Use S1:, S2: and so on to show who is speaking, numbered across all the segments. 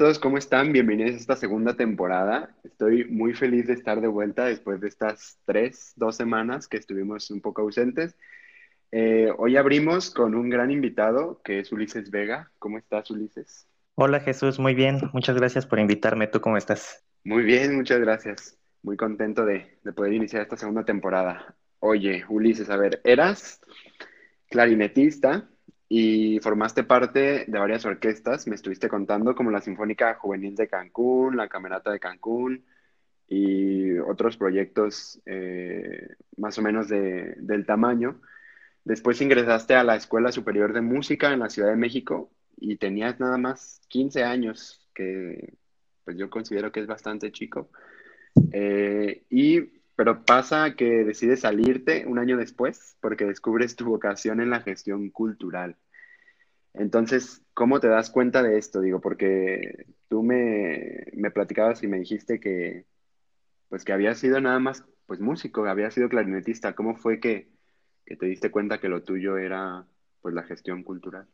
S1: Todos, ¿cómo están? Bienvenidos a esta segunda temporada. Estoy muy feliz de estar de vuelta después de estas tres, dos semanas que estuvimos un poco ausentes. Eh, hoy abrimos con un gran invitado que es Ulises Vega. ¿Cómo estás, Ulises?
S2: Hola Jesús, muy bien. Muchas gracias por invitarme. ¿Tú cómo estás?
S1: Muy bien, muchas gracias. Muy contento de, de poder iniciar esta segunda temporada. Oye, Ulises, a ver, eras clarinetista, y formaste parte de varias orquestas, me estuviste contando, como la Sinfónica Juvenil de Cancún, la Camerata de Cancún y otros proyectos eh, más o menos de, del tamaño. Después ingresaste a la Escuela Superior de Música en la Ciudad de México y tenías nada más 15 años, que pues yo considero que es bastante chico. Eh, y, pero pasa que decides salirte un año después porque descubres tu vocación en la gestión cultural. Entonces, ¿cómo te das cuenta de esto? Digo, porque tú me, me platicabas y me dijiste que, pues que había sido nada más, pues músico, había sido clarinetista. ¿Cómo fue que, que te diste cuenta que lo tuyo era, pues, la gestión cultural?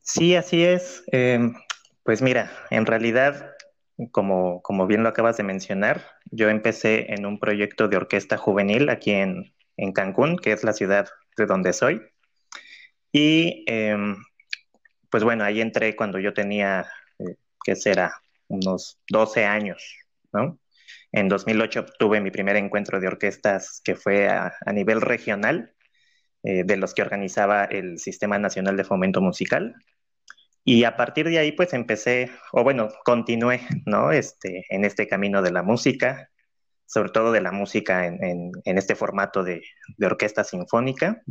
S2: Sí, así es. Em, pues mira, en realidad, como, como bien lo acabas de mencionar, yo empecé en un proyecto de orquesta juvenil aquí en, en Cancún, que es la ciudad de donde soy. Y eh, pues bueno, ahí entré cuando yo tenía, eh, ¿qué será? Unos 12 años, ¿no? En 2008 tuve mi primer encuentro de orquestas que fue a, nivel regional, eh, de los que organizaba el Sistema Nacional de Fomento Musical. Y a partir de ahí, pues empecé, o bueno, continué, ¿no? Este, en este camino de la música, sobre todo de la música en, este formato de, de orquesta sinfónica.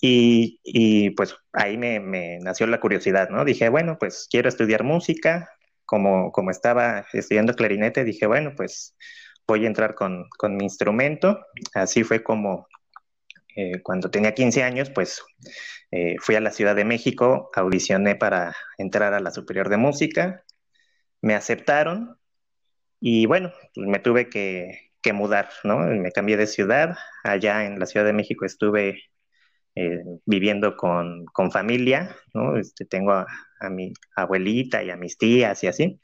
S2: Y, pues ahí me, nació la curiosidad, ¿no? Dije, bueno, pues quiero estudiar música. Como, como estaba estudiando clarinete, dije, bueno, pues voy a entrar con, mi instrumento. Así fue como eh, cuando tenía 15 años, pues eh, fui a la Ciudad de México, audicioné para entrar a la Superior de Música, me aceptaron y bueno, me tuve que, mudar, ¿no? Me cambié de ciudad, allá en la Ciudad de México estuve eh, viviendo con, familia, ¿no? Este, tengo a, mi abuelita y a mis tías y así.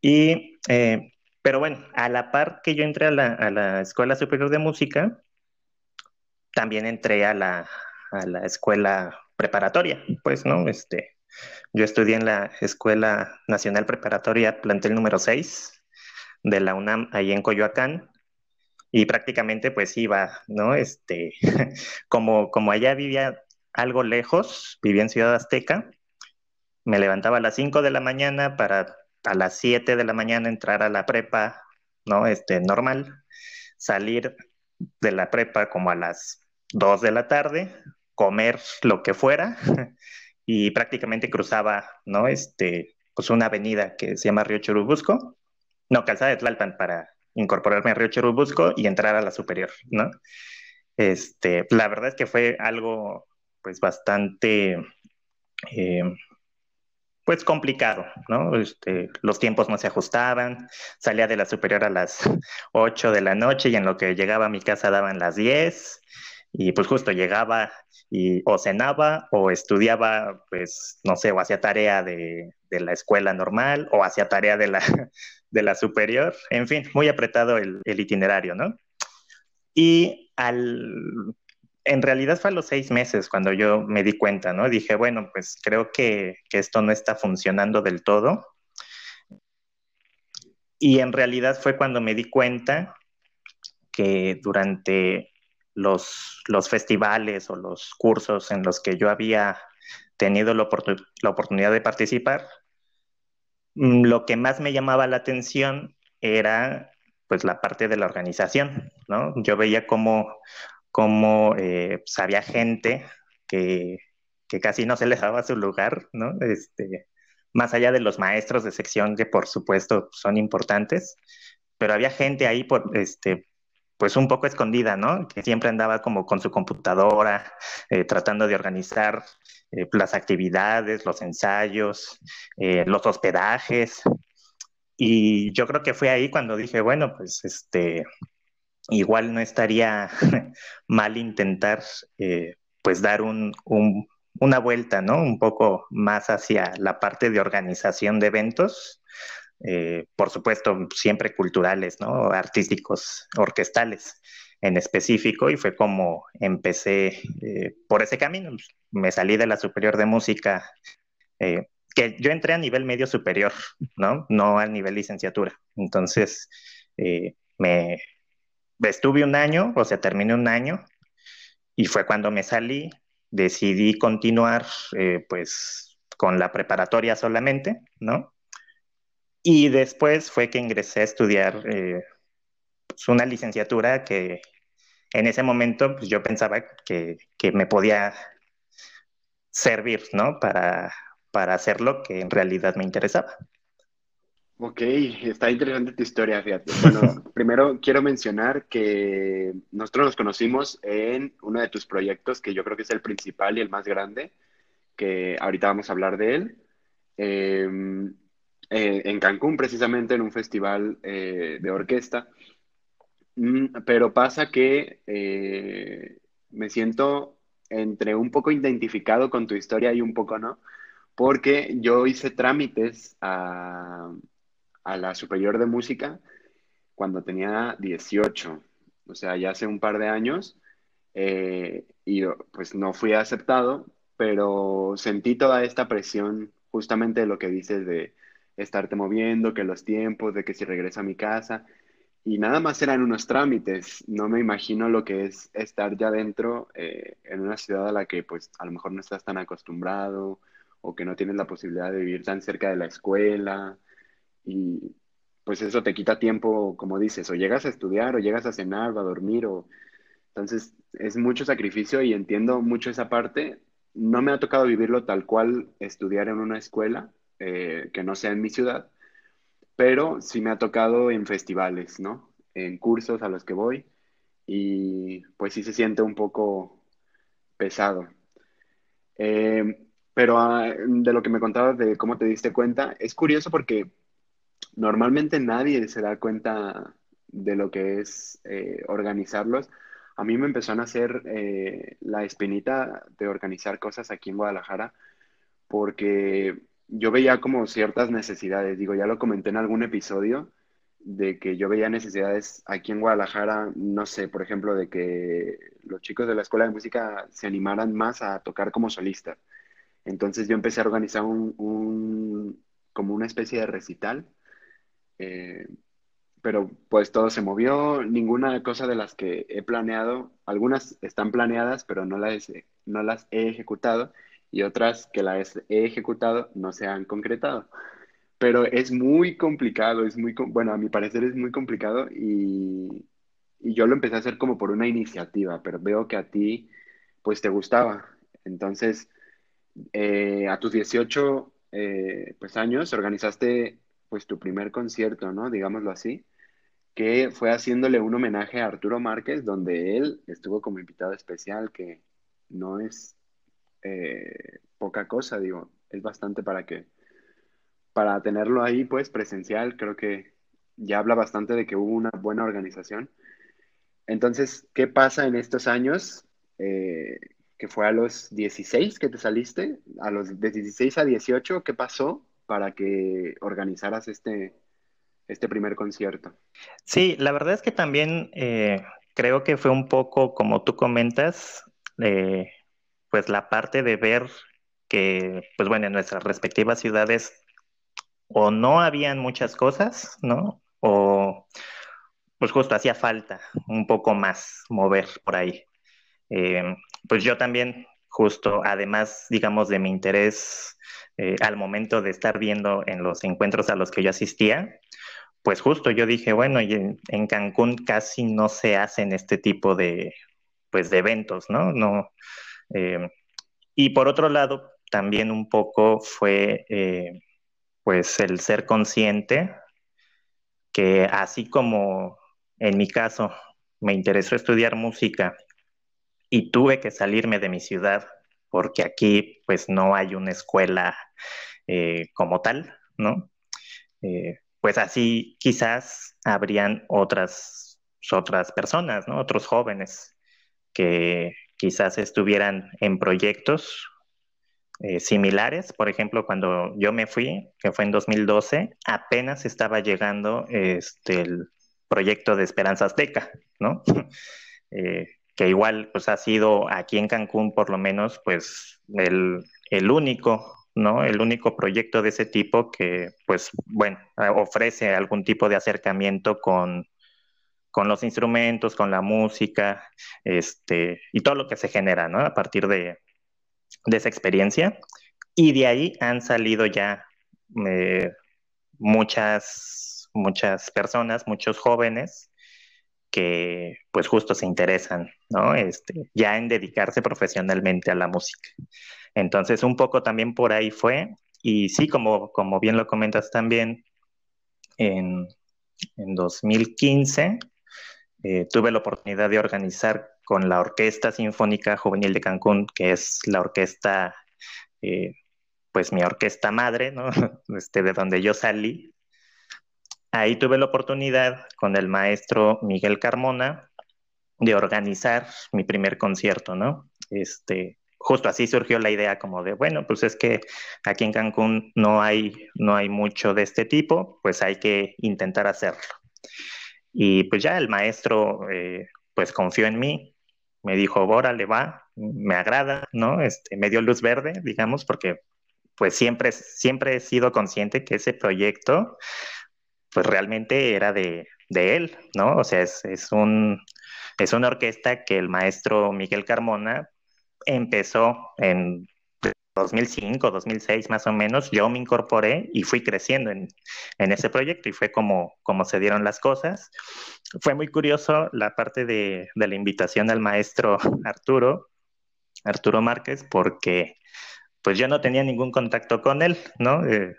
S2: Y, eh, pero bueno, a la par que yo entré a la, Escuela Superior de Música, también entré a la, escuela preparatoria, pues, ¿no? Este, yo estudié en la Escuela Nacional Preparatoria, plantel número 6 de la UNAM, ahí en Coyoacán, y prácticamente pues iba, ¿no? Este, como, como allá vivía algo lejos, vivía en Ciudad Azteca, me levantaba a las 5 de la mañana para a las 7 de la mañana entrar a la prepa, ¿no? Este, normal, salir de la prepa como a las 2 de la tarde, comer lo que fuera y prácticamente cruzaba, ¿no? Este, pues una avenida que se llama Río Churubusco, no, Calzada de Tlalpan para incorporarme a Río Churubusco y entrar a la superior, ¿no? Este, la verdad es que fue algo, pues, bastante, eh, pues, complicado, ¿no? Este, los tiempos no se ajustaban, salía de la superior a las 8 de la noche y en lo que llegaba a mi casa daban las 10 y pues justo llegaba y o cenaba o estudiaba, pues, no sé, o hacía tarea de, la escuela normal o hacía tarea de la, de la superior, en fin, muy apretado el, itinerario, ¿no? Y al, en realidad fue a los seis meses cuando yo me di cuenta, ¿no? Dije, bueno, pues creo que, esto no está funcionando del todo. Y en realidad fue cuando me di cuenta que durante los, festivales o los cursos en los que yo había tenido la oportunidad de participar, Mm, lo que más me llamaba la atención era pues la parte de la organización, ¿no? Yo veía cómo, cómo eh, pues, había gente que, casi no se les daba su lugar, ¿no? Este, más allá de los maestros de sección que por supuesto son importantes, pero había gente ahí por, este, pues un poco escondida, ¿no? Que siempre andaba como con su computadora, eh, tratando de organizar eh, las actividades, los ensayos, eh, los hospedajes. Y yo creo que fue ahí cuando dije, bueno, pues este, igual no estaría mal intentar, pues dar un, una vuelta, ¿no? Un poco más hacia la parte de organización de eventos eh, por supuesto, siempre culturales, ¿no? Artísticos, orquestales en específico, y fue como empecé eh, por ese camino. Me salí de la superior de música, eh, que yo entré a nivel medio superior, ¿no? No al nivel licenciatura. Entonces, me estuve un año, o sea, terminé un año, y fue cuando me salí, decidí continuar, pues, con la preparatoria solamente, ¿no? Y después fue que ingresé a estudiar eh, pues, una licenciatura que en ese momento pues, yo pensaba que, me podía servir, ¿no? Para, para hacer lo que en realidad me interesaba.
S1: Ok, está interesante tu historia, fíjate. Bueno, primero quiero mencionar que nosotros nos conocimos en uno de tus proyectos, que yo creo que es el principal y el más grande, que ahorita vamos a hablar de él. Eh, eh, en Cancún, precisamente en un festival eh, de orquesta. Mm, pero pasa que eh, me siento entre un poco identificado con tu historia y un poco no, porque yo hice trámites a, a la Superior de Música cuando tenía 18, o sea, ya hace un par de años, y pues no fui aceptado, pero sentí toda esta presión justamente de lo que dices de estarte moviendo, que los tiempos, de que si regreso a mi casa. Y nada más eran unos trámites. No me imagino lo que es estar ya dentro eh, en una ciudad a la que pues a lo mejor no estás tan acostumbrado o que no tienes la posibilidad de vivir tan cerca de la escuela. Y pues eso te quita tiempo, como dices, o llegas a estudiar o llegas a cenar o a dormir. O... Entonces es mucho sacrificio y entiendo mucho esa parte. No me ha tocado vivirlo tal cual estudiar en una escuela, eh, que no sea en mi ciudad, pero sí me ha tocado en festivales, ¿no? En cursos a los que voy y pues sí se siente un poco pesado. Eh, pero ah, de lo que me contabas de cómo te diste cuenta, es curioso porque normalmente nadie se da cuenta de lo que es eh, organizarlos. A mí me empezó a nacer la espinita de organizar cosas aquí en Guadalajara porque yo veía como ciertas necesidades, digo, ya lo comenté en algún episodio, de que yo veía necesidades aquí en Guadalajara, no sé, por ejemplo, de que los chicos de la escuela de música se animaran más a tocar como solistas. Entonces yo empecé a organizar un, como una especie de recital, eh, pero pues todo se movió, ninguna cosa de las que he planeado, algunas están planeadas, pero no las, no las he ejecutado y otras que las he ejecutado no se han concretado. Pero es muy complicado, es muy, bueno, a mi parecer es muy complicado y, yo lo empecé a hacer como por una iniciativa, pero veo que a ti pues te gustaba. Entonces, eh, a tus 18 eh, pues, años organizaste pues tu primer concierto, ¿no? Digámoslo así, que fue haciéndole un homenaje a Arturo Márquez, donde él estuvo como invitado especial, que no es eh, poca cosa, digo, es bastante para que, para tenerlo ahí, pues presencial, creo que ya habla bastante de que hubo una buena organización. Entonces, ¿qué pasa en estos años? Eh, que fue a los 16 que te saliste, a los de 16 a 18, ¿qué pasó para que organizaras este, este primer concierto?
S2: Sí, la verdad es que también eh, creo que fue un poco, como tú comentas, eh, pues la parte de ver que, pues bueno, en nuestras respectivas ciudades o no habían muchas cosas, ¿no? O pues justo hacía falta un poco más mover por ahí. Eh, pues yo también, justo, además, digamos, de mi interés eh, al momento de estar viendo en los encuentros a los que yo asistía, pues justo yo dije, bueno, y en, Cancún casi no se hacen este tipo de, pues, de eventos, ¿no? No, eh, y por otro lado, también un poco fue eh, pues el ser consciente que así como en mi caso me interesó estudiar música y tuve que salirme de mi ciudad porque aquí pues no hay una escuela eh, como tal, ¿no? Eh, pues así quizás habrían otras, otras personas, ¿no? Otros jóvenes que quizás estuvieran en proyectos eh, similares. Por ejemplo, cuando yo me fui, que fue en 2012, apenas estaba llegando este, el proyecto de Esperanza Azteca, ¿no? que igual pues ha sido aquí en Cancún por lo menos pues el, el único ¿no? El único proyecto de ese tipo que, pues, bueno, ofrece algún tipo de acercamiento con, con los instrumentos, con la música, este, y todo lo que se genera, ¿no? A partir de, de esa experiencia. Y de ahí han salido ya eh, muchas, muchas personas, muchos jóvenes que pues justo se interesan, ¿no? Este, ya en dedicarse profesionalmente a la música. Entonces, un poco también por ahí fue, y sí, como, como bien lo comentas también, en, en 2015 eh, tuve la oportunidad de organizar con la Orquesta Sinfónica Juvenil de Cancún, que es la orquesta, eh, pues mi orquesta madre, ¿no? Este, de donde yo salí. Ahí tuve la oportunidad con el maestro Miguel Carmona de organizar mi primer concierto, ¿no? Este, justo así surgió la idea como de, bueno, pues es que aquí en Cancún no hay, no hay mucho de este tipo, pues hay que intentar hacerlo. Y pues ya el maestro eh, pues confió en mí, me dijo, le va, me agrada, ¿no? Este, me dio luz verde, digamos, porque pues siempre, siempre he sido consciente que ese proyecto, pues realmente era de, él, ¿no? O sea, es, es, un, es una orquesta que el maestro Miguel Carmona empezó en 2005, 2006 más o menos, yo me incorporé y fui creciendo en, ese proyecto y fue como, como se dieron las cosas. Fue muy curioso la parte de, la invitación al maestro Arturo, Arturo Márquez, porque pues yo no tenía ningún contacto con él, ¿no? Eh,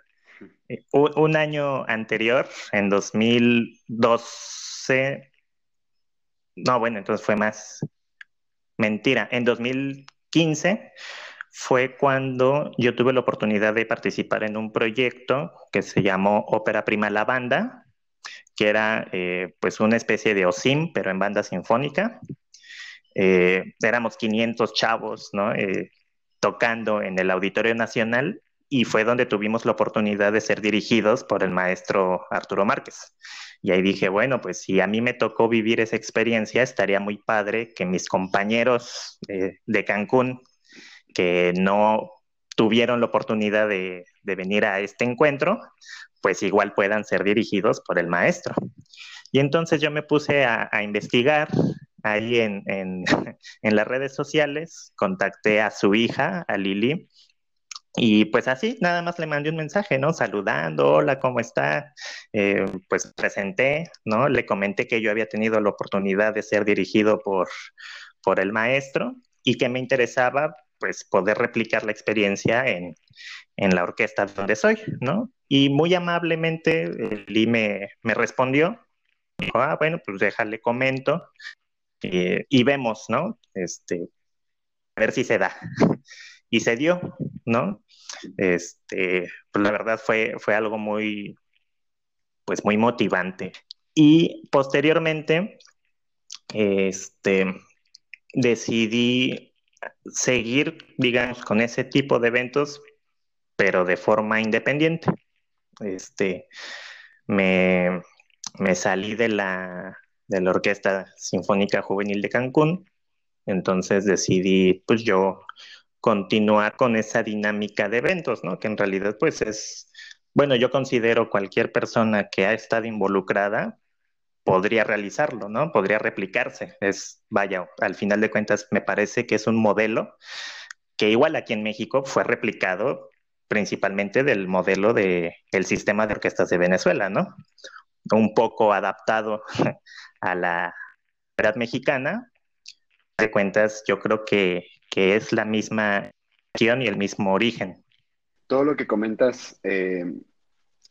S2: eh, un, año anterior, en 2012, no, bueno, entonces fue más mentira, en 2015 fue cuando yo tuve la oportunidad de participar en un proyecto que se llamó Ópera Prima La Banda, que era eh, pues una especie de OSIM, pero en banda sinfónica. Eh, éramos 500 chavos, ¿no? Tocando en el Auditorio Nacional y fue donde tuvimos la oportunidad de ser dirigidos por el maestro Arturo Márquez. Y ahí dije, bueno, pues si a mí me tocó vivir esa experiencia, estaría muy padre que mis compañeros de Cancún que no tuvieron la oportunidad de, venir a este encuentro, pues igual puedan ser dirigidos por el maestro. Y entonces yo me puse a, investigar ahí en, en, las redes sociales, contacté a su hija, a Lili, y pues así, nada más le mandé un mensaje, ¿no? Saludando, hola, ¿cómo está? Eh, pues presenté, ¿no? Le comenté que yo había tenido la oportunidad de ser dirigido por, por el maestro y que me interesaba pues poder replicar la experiencia en, la orquesta donde soy, ¿no? Y muy amablemente Lee me, me respondió, dijo, ah, bueno, pues déjale comento y vemos, ¿no? Este, a ver si se da. y se dio, ¿no? Este, pues la verdad fue, fue algo muy, pues muy motivante. Y posteriormente, este, decidí seguir, digamos, con ese tipo de eventos, pero de forma independiente. Este, me, salí de la, de la Orquesta Sinfónica Juvenil de Cancún, entonces decidí, pues yo, continuar con esa dinámica de eventos, ¿no? Que en realidad, pues es, bueno, yo considero cualquier persona que ha estado involucrada, podría realizarlo, ¿no? Podría replicarse. Es, vaya, al final de cuentas me parece que es un modelo que igual aquí en México fue replicado principalmente del modelo del el sistema de orquestas de Venezuela, ¿no? Un poco adaptado a la verdad mexicana. De cuentas, yo creo que, que es la misma y el mismo origen.
S1: Todo lo que comentas eh,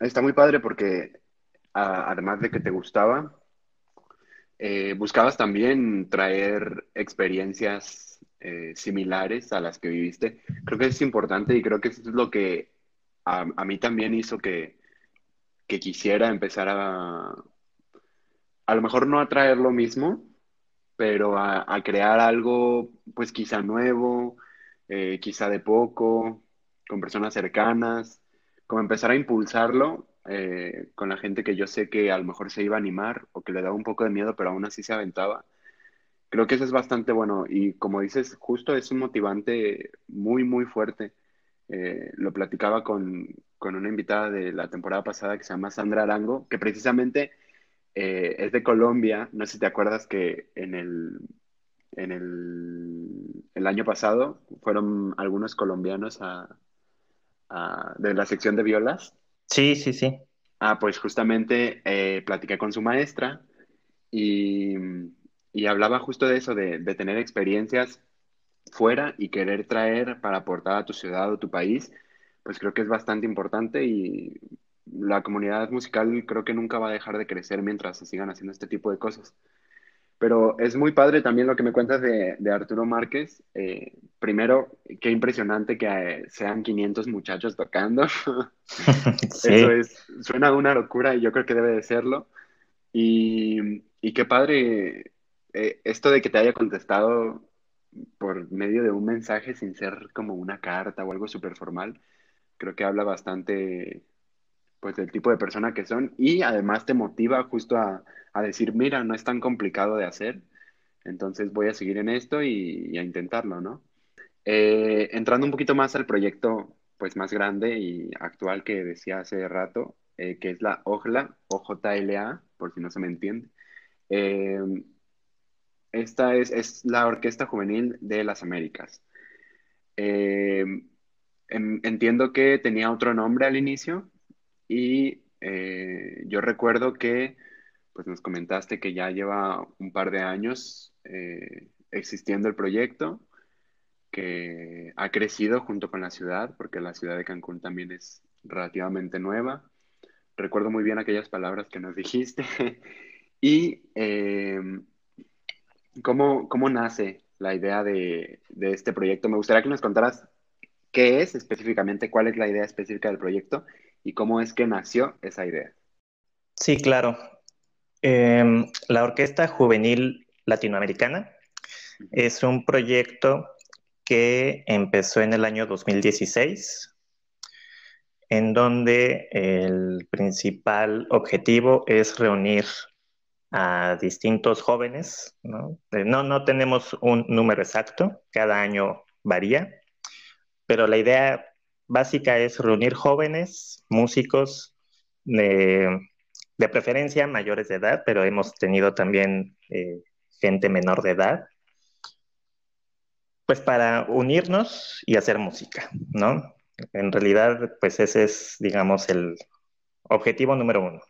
S1: está muy padre porque además de que te gustaba, eh, buscabas también traer experiencias eh, similares a las que viviste. Creo que es importante y creo que eso es lo que a, mí también hizo que, que quisiera empezar a, a lo mejor no a traer lo mismo, pero a, crear algo, pues quizá nuevo, eh, quizá de poco, con personas cercanas, como empezar a impulsarlo eh, con la gente que yo sé que a lo mejor se iba a animar o que le daba un poco de miedo, pero aún así se aventaba. Creo que eso es bastante bueno y como dices, justo es un motivante muy, muy fuerte. Eh, lo platicaba con, con, una invitada de la temporada pasada que se llama Sandra Arango, que precisamente eh, es de Colombia. No sé si te acuerdas que en el, en el, el año pasado fueron algunos colombianos a, de la sección de violas
S2: Sí, sí, sí.
S1: Ah, pues justamente eh, platiqué con su maestra y, hablaba justo de eso, de, tener experiencias fuera y querer traer para aportar a tu ciudad o tu país, pues creo que es bastante importante y la comunidad musical creo que nunca va a dejar de crecer mientras se sigan haciendo este tipo de cosas. Pero es muy padre también lo que me cuentas de, Arturo Márquez. Eh, primero, qué impresionante que eh, sean 500 muchachos tocando. Eso es, suena una locura y yo creo que debe de serlo. Y, qué padre eh, esto de que te haya contestado por medio de un mensaje sin ser como una carta o algo súper formal. Creo que habla bastante pues del tipo de persona que son y además te motiva justo a, decir, mira, no es tan complicado de hacer, entonces voy a seguir en esto y, a intentarlo, ¿no? Eh, entrando un poquito más al proyecto pues más grande y actual que decía hace rato, eh, que es la OJLA, OJLA, por si no se me entiende. Eh, esta es, es, la Orquesta Juvenil de las Américas. entiendo que tenía otro nombre al inicio, y eh, yo recuerdo que pues nos comentaste que ya lleva un par de años eh, existiendo el proyecto, que ha crecido junto con la ciudad, porque la ciudad de Cancún también es relativamente nueva. Recuerdo muy bien aquellas palabras que nos dijiste. y em, ¿cómo, nace la idea de, de, este proyecto? Me gustaría que nos contaras qué es específicamente, cuál es la idea específica del proyecto y cómo es que nació esa idea.
S2: Sí, claro. Em, la Orquesta Juvenil Latinoamericana es un proyecto que empezó en el año 2016, en donde el principal objetivo es reunir a distintos jóvenes. ¿no? Eh, no, no tenemos un número exacto, cada año varía, pero la idea básica es reunir jóvenes, músicos, de, preferencia mayores de edad, pero hemos tenido también eh, gente menor de edad, pues para unirnos y hacer música, ¿no? En realidad, pues ese es, digamos, el objetivo número uno.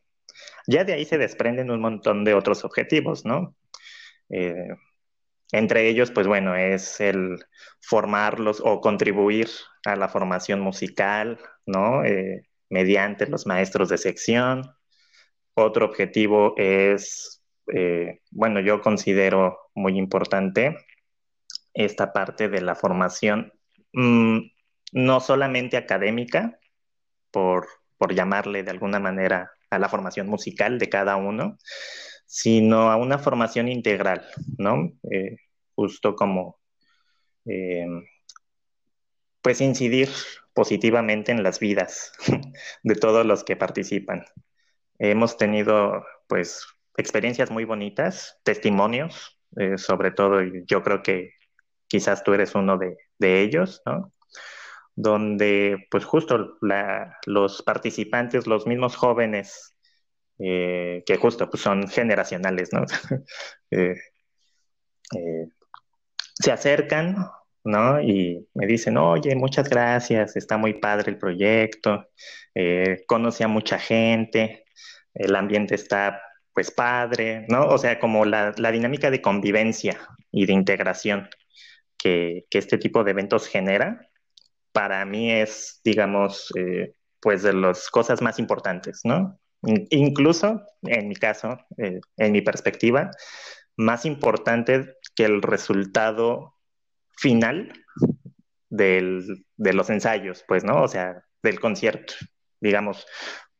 S2: Ya de ahí se desprenden un montón de otros objetivos, ¿no? Eh, entre ellos, pues bueno, es el formarlos o contribuir a la formación musical, ¿no? Eh, mediante los maestros de sección. Otro objetivo es, eh, bueno, yo considero muy importante esta parte de la formación, mm, no solamente académica, por, por llamarle de alguna manera a la formación musical de cada uno, sino a una formación integral, ¿no? Eh, justo como, eh, pues, incidir positivamente en las vidas de todos los que participan. Hemos tenido, pues, experiencias muy bonitas, testimonios, eh, sobre todo, y yo creo que quizás tú eres uno de, ellos, ¿no? Donde, pues, justo los participantes, los mismos jóvenes, eh, que justo pues, son generacionales, ¿no? Eh, eh, se acercan, ¿no? Y me dicen, oye, muchas gracias, está muy padre el proyecto, conocí a mucha gente, el ambiente está pues padre, ¿no? O sea, como la, dinámica de convivencia y de integración que, este tipo de eventos genera, para mí es, digamos, pues de las cosas más importantes, ¿no? Incluso en mi caso, eh, en mi perspectiva, más importante que el resultado final del, de los ensayos, pues, ¿no? O sea, del concierto, digamos.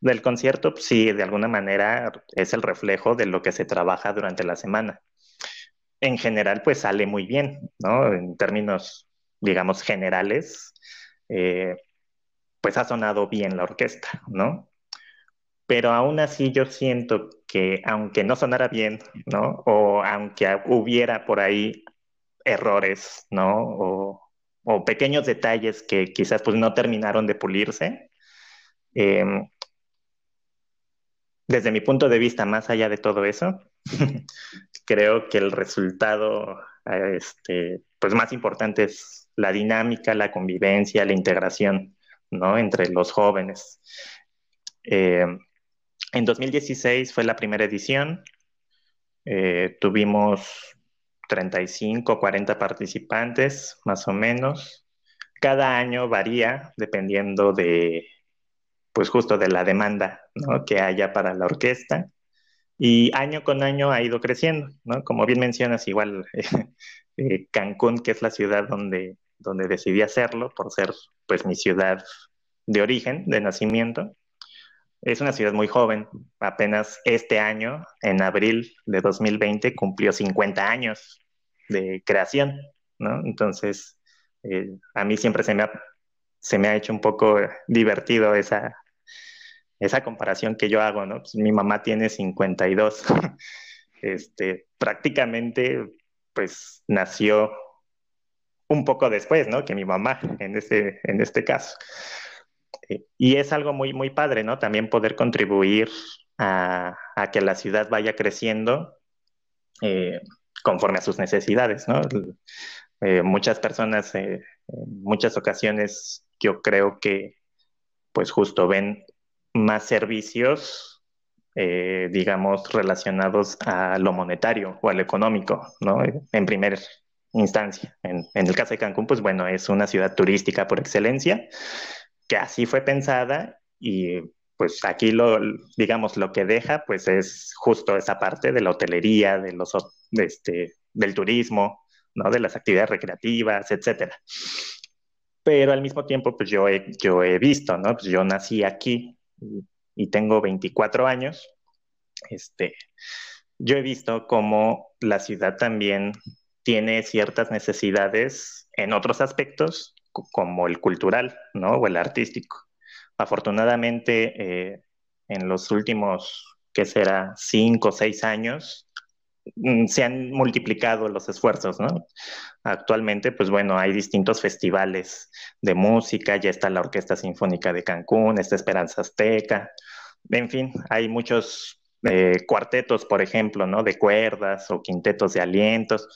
S2: Del concierto, pues, sí, de alguna manera es el reflejo de lo que se trabaja durante la semana. En general, pues sale muy bien, ¿no? En términos, digamos, generales, eh, pues ha sonado bien la orquesta, ¿no? Pero aún así yo siento que aunque no sonara bien, ¿no? O aunque hubiera por ahí errores, ¿no? O, pequeños detalles que quizás pues no terminaron de pulirse, em, desde mi punto de vista, más allá de todo eso, creo que el resultado este, pues más importante es la dinámica, la convivencia, la integración ¿no? entre los jóvenes. Eh, en 2016 fue la primera edición. Eh, tuvimos 35, 40 participantes, más o menos. Cada año varía dependiendo de, pues justo de la demanda que haya para la orquesta. Y año con año ha ido creciendo, ¿no? Como bien mencionas, igual eh, Cancún, que es la ciudad donde, donde decidí hacerlo, por ser pues mi ciudad de origen, de nacimiento, es una ciudad muy joven. Apenas este año, en abril de 2020, cumplió 50 años de creación, ¿no? Entonces, eh, a mí siempre se me, ha, se me ha hecho un poco divertido esa, esa comparación que yo hago, ¿no? Pues, mi mamá tiene 52. este, prácticamente, pues, nació un poco después, ¿no? Que mi mamá, en este, en este caso. Eh, y es algo muy, muy padre, ¿no? También poder contribuir a, que la ciudad vaya creciendo eh, conforme a sus necesidades, ¿no? Eh, muchas personas, en muchas ocasiones, yo creo que, pues justo ven más servicios, digamos, relacionados a lo monetario o a lo económico, ¿no? En primera instancia. En, en el caso de Cancún, pues bueno, es una ciudad turística por excelencia que así fue pensada y pues aquí lo, digamos, lo que deja pues es justo esa parte de la hotelería, de los, este, del turismo, ¿no? De las actividades recreativas, etcétera. Pero al mismo tiempo, pues yo he, yo he visto, ¿no? Pues yo nací aquí y, tengo 24 años. Este, yo he visto cómo la ciudad también tiene ciertas necesidades en otros aspectos como el cultural, ¿no? O el artístico. Afortunadamente, eh, en los últimos, ¿qué será? Cinco o seis años, mm, se han multiplicado los esfuerzos, ¿no? Actualmente, pues bueno, hay distintos festivales de música, ya está la Orquesta Sinfónica de Cancún, está Esperanza Azteca, en fin, hay muchos eh, cuartetos, por ejemplo, ¿no? De cuerdas o quintetos de alientos.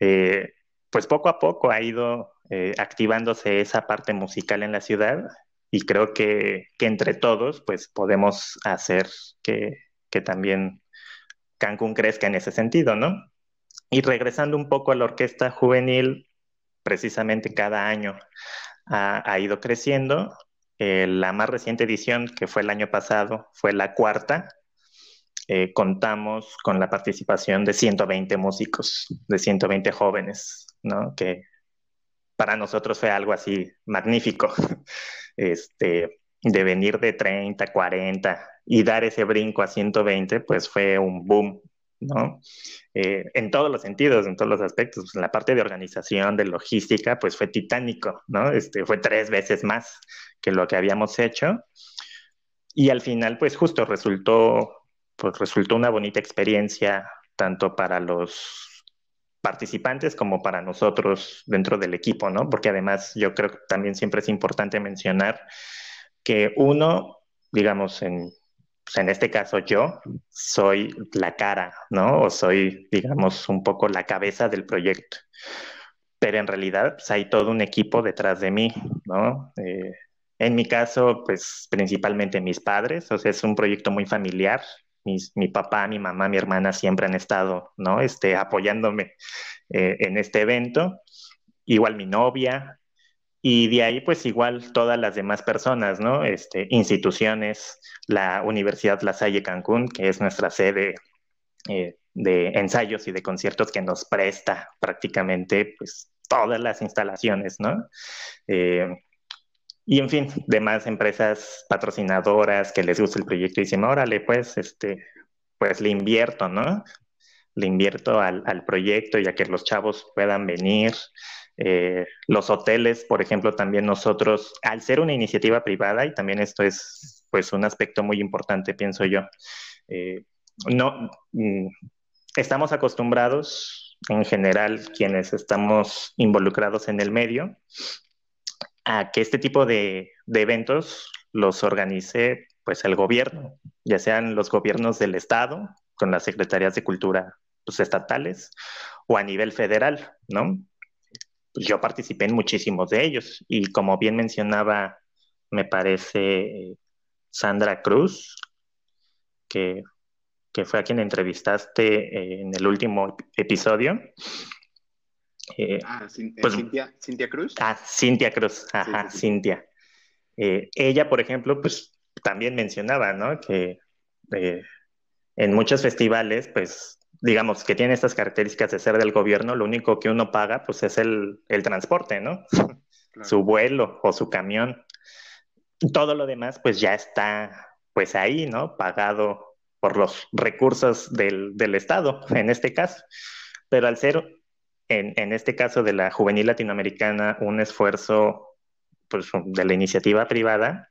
S2: Eh, pues poco a poco ha ido eh, activándose esa parte musical en la ciudad y creo que, entre todos pues podemos hacer que, también Cancún crezca en ese sentido, ¿no? Y regresando un poco a la orquesta juvenil, precisamente cada año ha, ido creciendo. Eh, la más reciente edición, que fue el año pasado, fue la cuarta. Eh, contamos con la participación de 120 músicos, de 120 jóvenes, ¿no? Que para nosotros fue algo así magnífico, este, de venir de 30, 40 y dar ese brinco a 120, pues fue un boom, ¿no? Eh, en todos los sentidos, en todos los aspectos. En la parte de organización, de logística, pues fue titánico, ¿no? Este, fue tres veces más que lo que habíamos hecho. Y al final, pues justo resultó, pues resultó una bonita experiencia, tanto para los participantes como para nosotros dentro del equipo, ¿no? Porque además yo creo que también siempre es importante mencionar que uno, digamos, en, pues, en este caso yo, soy la cara, ¿no? O soy, digamos, un poco la cabeza del proyecto. Pero en realidad pues, hay todo un equipo detrás de mí, ¿no? Eh, en mi caso, pues principalmente mis padres, o sea, es un proyecto muy familiar, mi papá, mi mamá, mi hermana siempre han estado, ¿no? Este, apoyándome eh, en este evento. Igual mi novia Y de ahí, pues igual todas las demás personas, ¿no? Este, instituciones, la Universidad La Salle Cancún, que es nuestra sede eh, de ensayos y de conciertos que nos presta prácticamente, pues, todas las instalaciones, ¿no? Eh, y en fin, demás empresas patrocinadoras que les gusta el proyecto y dicen, órale, pues, este, pues le invierto, ¿no? Le invierto al, al proyecto ya que los chavos puedan venir. Eh, los hoteles, por ejemplo, también nosotros, al ser una iniciativa privada, y también esto es pues un aspecto muy importante, pienso yo, eh, no, mm, estamos acostumbrados, en general, quienes estamos involucrados en el medio, a que este tipo de, eventos los organice pues el gobierno, ya sean los gobiernos del estado, con las secretarías de cultura pues, estatales, o a nivel federal, ¿no? Yo participé en muchísimos de ellos y como bien mencionaba, me parece Sandra Cruz, que, fue a quien entrevistaste en el último episodio.
S1: Eh, ah, pues, Cintia, Cruz.
S2: Ah, Cintia Cruz, ajá, Cintia. Eh, ella, por ejemplo, pues también mencionaba, ¿no? Que eh, en muchos festivales, pues, digamos, que tiene estas características de ser del gobierno, lo único que uno paga, pues, es el, transporte, ¿no? su vuelo o su camión. Todo lo demás, pues, ya está, pues, ahí, ¿no? Pagado por los recursos del, Estado, en este caso. Pero al ser, en, en este caso de la juvenil latinoamericana, un esfuerzo pues, de la iniciativa privada,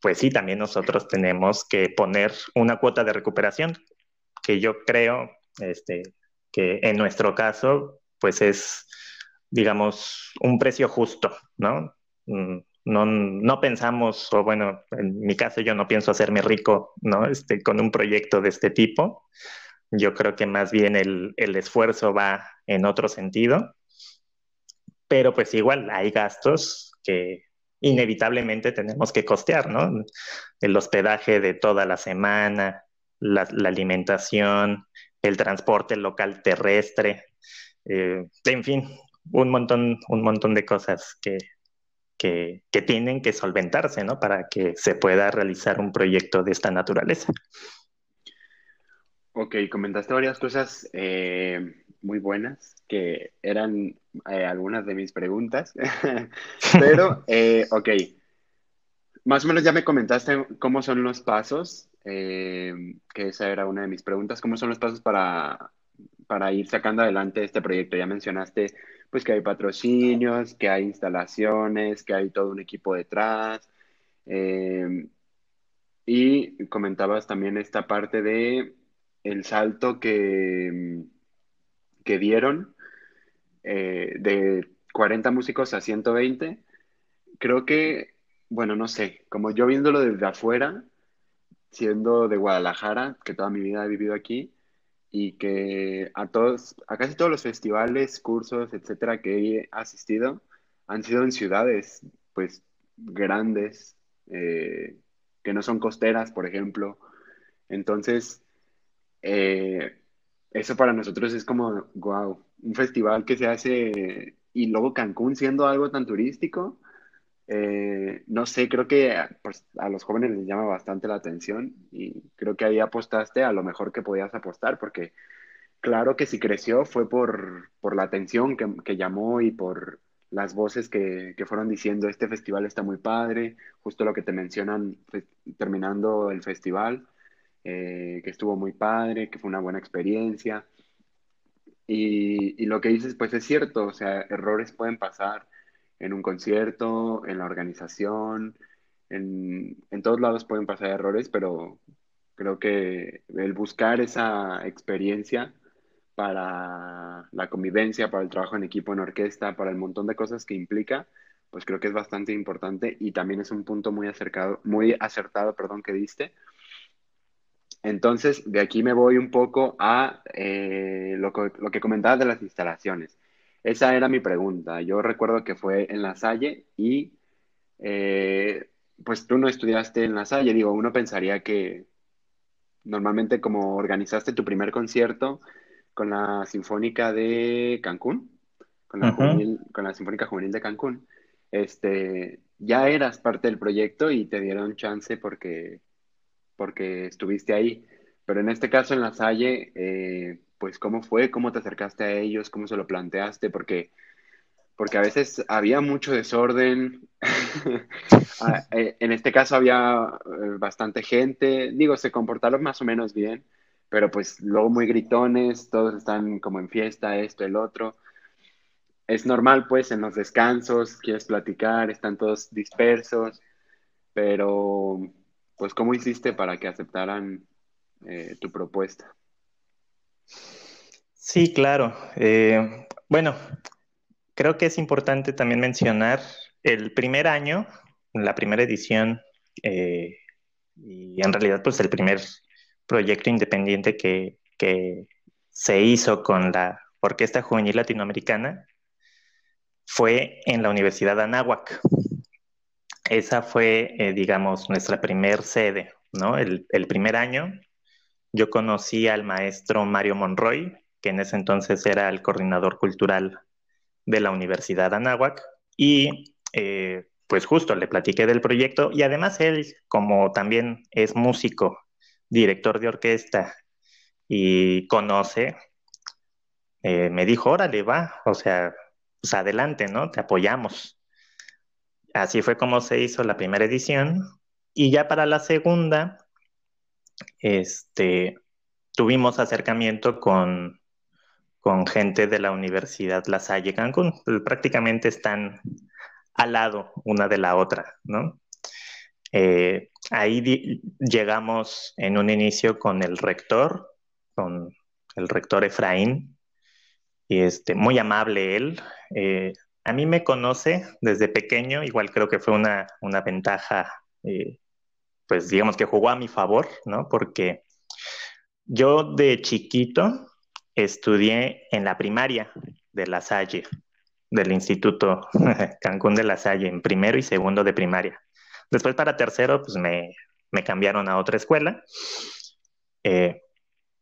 S2: pues sí, también nosotros tenemos que poner una cuota de recuperación, que yo creo este, que en nuestro caso, pues es, digamos, un precio justo, ¿no? Mm, no, no pensamos, o bueno, en mi caso yo no pienso hacerme rico, ¿no? Este, con un proyecto de este tipo. Yo creo que más bien el, el esfuerzo va en otro sentido, pero pues igual hay gastos que inevitablemente tenemos que costear, ¿no? El hospedaje de toda la semana, la, alimentación, el transporte local terrestre, eh, en fin, un montón, un montón de cosas que, que, tienen que solventarse, ¿no? Para que se pueda realizar un proyecto de esta naturaleza.
S1: Ok, comentaste varias cosas eh, muy buenas que eran eh, algunas de mis preguntas, pero, eh, ok, más o menos ya me comentaste cómo son los pasos, eh, que esa era una de mis preguntas, cómo son los pasos para, para ir sacando adelante este proyecto. Ya mencionaste pues que hay patrocinios, que hay instalaciones, que hay todo un equipo detrás. y comentabas también esta parte de el salto que, que dieron eh, de 40 músicos a 120, creo que, bueno, no sé, como yo viéndolo desde afuera, siendo de Guadalajara, que toda mi vida he vivido aquí, y que a todos, a casi todos los festivales, cursos, etcétera, que he asistido, han sido en ciudades, pues, grandes, eh, que no son costeras, por ejemplo. Entonces, eh, eso para nosotros es como, wow, un festival que se hace y luego Cancún siendo algo tan turístico, eh, no sé, creo que pues, a los jóvenes les llama bastante la atención y creo que ahí apostaste a lo mejor que podías apostar, porque claro que si creció fue por, por la atención que, que, llamó y por las voces que, que, fueron diciendo, este festival está muy padre, justo lo que te mencionan terminando el festival, eh, que estuvo muy padre, que fue una buena experiencia. Y, lo que dices, pues es cierto, o sea, errores pueden pasar en un concierto, en la organización, en, en todos lados pueden pasar errores, pero creo que el buscar esa experiencia para la convivencia, para el trabajo en equipo, en orquesta, para el montón de cosas que implica, pues creo que es bastante importante y también es un punto muy acercado, muy acertado, perdón, que diste, entonces, de aquí me voy un poco a eh, lo, que, lo que comentabas de las instalaciones. Esa era mi pregunta. Yo recuerdo que fue en La Salle y eh, pues tú no estudiaste en La Salle. Digo, uno pensaría que normalmente como organizaste tu primer concierto con la Sinfónica de Cancún, con la, con la Sinfónica Juvenil de Cancún, este, ya eras parte del proyecto y te dieron chance porque, porque estuviste ahí. Pero en este caso, en La Salle, eh, pues, ¿cómo fue? ¿Cómo te acercaste a ellos? ¿Cómo se lo planteaste? Porque, porque a veces había mucho desorden. Ah, eh, en este caso había eh, bastante gente. Digo, se comportaron más o menos bien, pero pues luego muy gritones, todos están como en fiesta, esto, el otro es normal, pues, en los descansos, quieres platicar, están todos dispersos, pero, pues, ¿cómo hiciste para que aceptaran eh, tu propuesta?
S2: Sí, claro. Eh, bueno, creo que es importante también mencionar el primer año, la primera edición, eh, y en realidad, pues, el primer proyecto independiente que, que se hizo con la Orquesta Juvenil Latinoamericana fue en la Universidad de Anáhuac. Esa fue, eh, digamos, nuestra primer sede, ¿no? El, primer año yo conocí al maestro Mario Monroy, que en ese entonces era el coordinador cultural de la Universidad Anáhuac, y eh, pues justo le platiqué del proyecto, y además él, como también es músico, director de orquesta y conoce, eh, me dijo, órale, va, o sea, pues adelante, ¿no? Te apoyamos. Así fue como se hizo la primera edición. Y ya para la segunda, este, tuvimos acercamiento con, con gente de la Universidad La Salle Cancún. Prácticamente están al lado una de la otra, ¿no? Eh, ahí llegamos en un inicio con el rector, con el rector Efraín, y este, muy amable él. Eh, a mí me conoce desde pequeño, igual creo que fue una, ventaja, eh, pues digamos que jugó a mi favor, ¿no? Porque yo de chiquito estudié en la primaria de La Salle, del Instituto Cancún de La Salle, en primero y segundo de primaria. Después para tercero, pues me, cambiaron a otra escuela. Eh,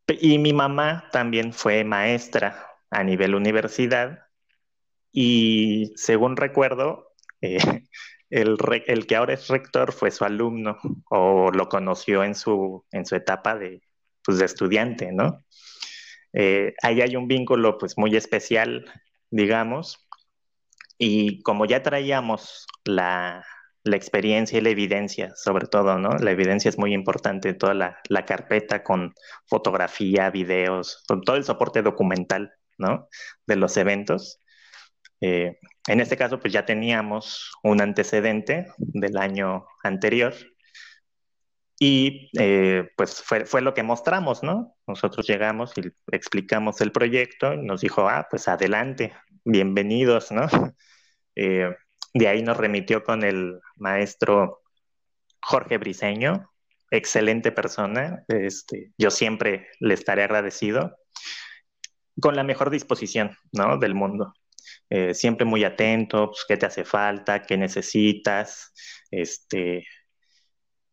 S2: y mi mamá también fue maestra a nivel universidad y según recuerdo, eh, el, que ahora es rector fue su alumno o lo conoció en su, en su etapa de, pues, de estudiante, ¿no? Eh, ahí hay un vínculo pues muy especial, digamos, y como ya traíamos la, la experiencia y la evidencia, sobre todo, ¿no? La evidencia es muy importante, toda la, la carpeta con fotografía, videos, con todo el soporte documental ¿no? De los eventos. Eh, en este caso, pues ya teníamos un antecedente del año anterior y eh, pues fue, lo que mostramos, ¿no? Nosotros llegamos y explicamos el proyecto y nos dijo, ah, pues adelante, bienvenidos, ¿no? Eh, de ahí nos remitió con el maestro Jorge Briseño, excelente persona, este, yo siempre le estaré agradecido con la mejor disposición, ¿no? Del mundo. Eh, siempre muy atento, pues, qué te hace falta, qué necesitas, este,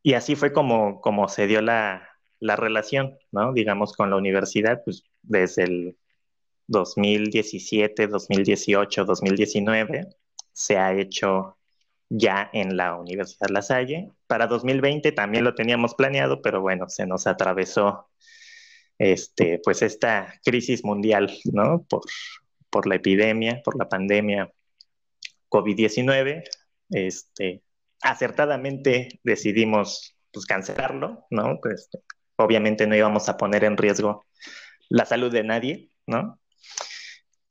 S2: y así fue como, como se dio la, la relación, ¿no? Digamos, con la universidad, pues desde el 2017, 2018, 2019, se ha hecho ya en la Universidad La Salle. Para 2020 también lo teníamos planeado, pero bueno, se nos atravesó este, pues esta crisis mundial, ¿no? Por, por la epidemia, por la pandemia COVID-19, este, acertadamente decidimos pues, cancelarlo, ¿no? Pues, obviamente no íbamos a poner en riesgo la salud de nadie, ¿no?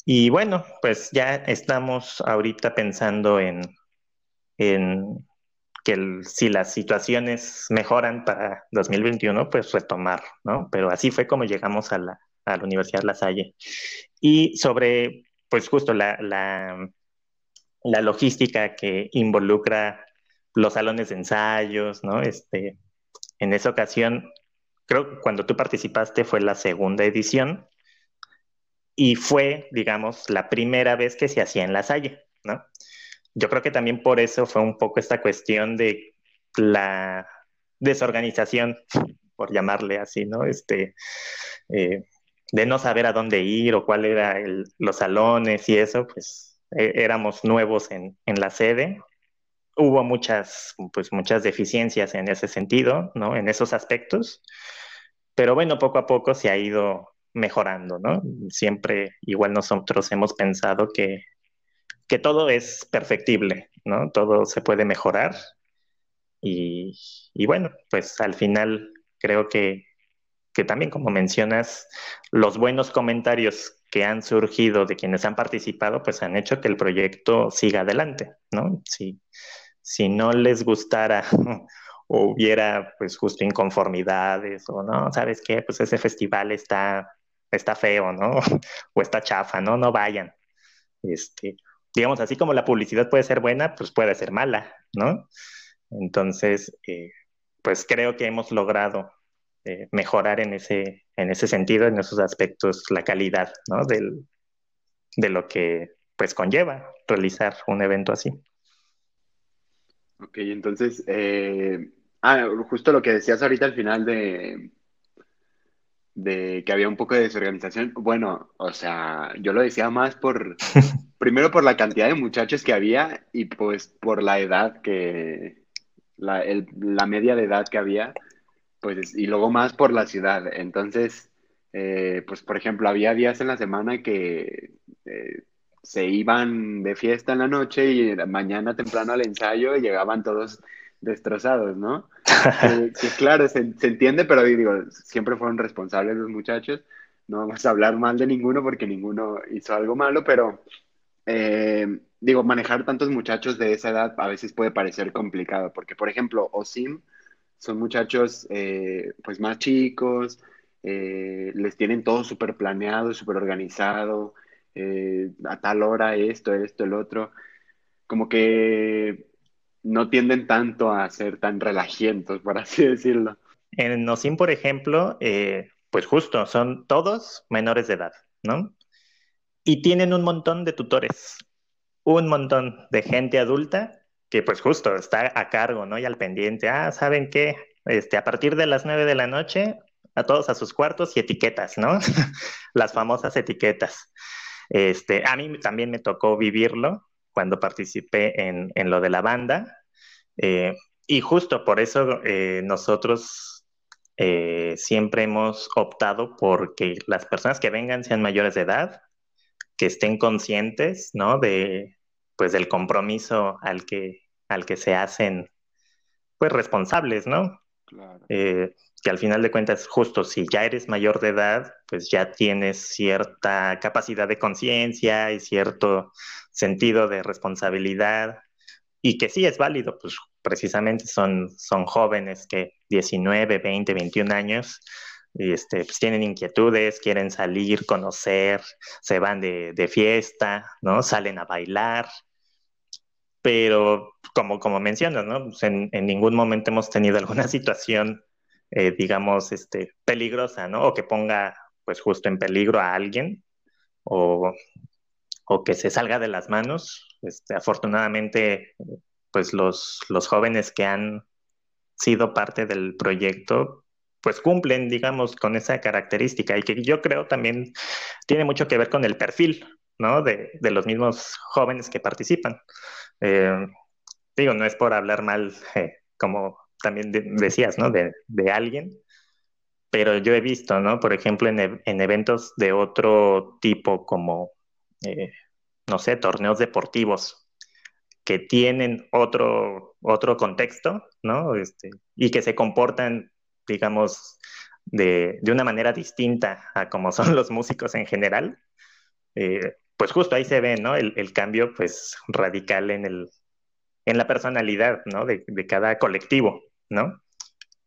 S2: Y bueno, pues ya estamos ahorita pensando en, que si las situaciones mejoran para 2021, pues retomar, ¿no? Pero así fue como llegamos a la, a la Universidad La Salle. Y sobre, pues justo la, la, logística que involucra los salones de ensayos, ¿no? Este, en esa ocasión, creo que cuando tú participaste fue la segunda edición y fue, digamos, la primera vez que se hacía en La Salle, ¿no? yo creo que también por eso fue un poco esta cuestión de la desorganización, por llamarle así, ¿no? Este, eh, de no saber a dónde ir o cuál era los salones y eso, pues e, éramos nuevos en, en, la sede. Hubo muchas, pues, muchas deficiencias en ese sentido, ¿no? En esos aspectos. Pero bueno, poco a poco se ha ido mejorando, ¿no? Siempre, igual nosotros hemos pensado que, que todo es perfectible, ¿no? Todo se puede mejorar. Y, y bueno, pues al final creo que, que también, como mencionas, los buenos comentarios que han surgido de quienes han participado, pues han hecho que el proyecto siga adelante, ¿no? Si, si no les gustara o hubiera pues justo inconformidades o no, ¿sabes qué? Pues ese festival está, está feo, ¿no? o está chafa, ¿no? No vayan. Este, digamos, así como la publicidad puede ser buena, pues puede ser mala, ¿no? Entonces, eh, pues creo que hemos logrado eh, mejorar en ese, en ese sentido, en esos aspectos, la calidad ¿no? Del, de lo que pues conlleva realizar un evento así.
S1: Ok, entonces, eh, ah, justo lo que decías ahorita al final de, de que había un poco de desorganización. Bueno, o sea, yo lo decía más por, primero por la cantidad de muchachos que había y pues por la edad que, la, el, la media de edad que había pues, y luego más por la ciudad. Entonces, eh, pues, por ejemplo, había días en la semana que eh, se iban de fiesta en la noche y mañana temprano al ensayo y llegaban todos destrozados, ¿no? Eh, sí, claro, se, entiende, pero digo, siempre fueron responsables los muchachos. No vamos a hablar mal de ninguno porque ninguno hizo algo malo, pero digo, manejar tantos muchachos de esa edad a veces puede parecer complicado, porque, por ejemplo, OSIM son muchachos eh, pues más chicos, eh, les tienen todo súper planeado, súper organizado, eh, a tal hora esto, esto, el otro, como que no tienden tanto a ser tan relajientos, por así decirlo.
S2: En Nosim, por ejemplo, pues justo, son todos menores de edad, ¿no? Y tienen un montón de tutores, un montón de gente adulta que pues justo está a cargo, ¿no? Y al pendiente, ah, ¿saben qué? Este, a partir de las nueve de la noche, a todos a sus cuartos y etiquetas, ¿no? las famosas etiquetas. Este, a mí también me tocó vivirlo cuando participé en, en lo de la banda. Eh, y justo por eso eh, nosotros eh, siempre hemos optado por que las personas que vengan sean mayores de edad, que estén conscientes, ¿no? De, pues del compromiso al que, al que se hacen pues responsables, ¿no? Eh, que al final de cuentas, justo si ya eres mayor de edad, pues ya tienes cierta capacidad de conciencia y cierto sentido de responsabilidad y que sí es válido, pues precisamente son, son jóvenes que 19, 20, 21 años, y este, pues tienen inquietudes, quieren salir, conocer, se van de, de fiesta, ¿no? Salen a bailar, pero como, como mencionas, ¿no? Pues en, ningún momento hemos tenido alguna situación, eh, digamos, este, peligrosa, ¿no? O que ponga, pues, justo en peligro a alguien, o, o que se salga de las manos. Este, afortunadamente, pues, los, los jóvenes que han sido parte del proyecto, pues cumplen, digamos, con esa característica y que yo creo también tiene mucho que ver con el perfil, ¿no? De, de los mismos jóvenes que participan. Eh, digo, no es por hablar mal, como también decías, ¿no? De, alguien, pero yo he visto, ¿no? Por ejemplo, en, e, eventos de otro tipo, como, eh, no sé, torneos deportivos, que tienen otro, otro contexto, ¿no? Este, y que se comportan, digamos, de, de, una manera distinta a como son los músicos en general. Eh, pues justo ahí se ve, ¿no? El, cambio, pues, radical en, el, en la personalidad, ¿no? De, cada colectivo, ¿no?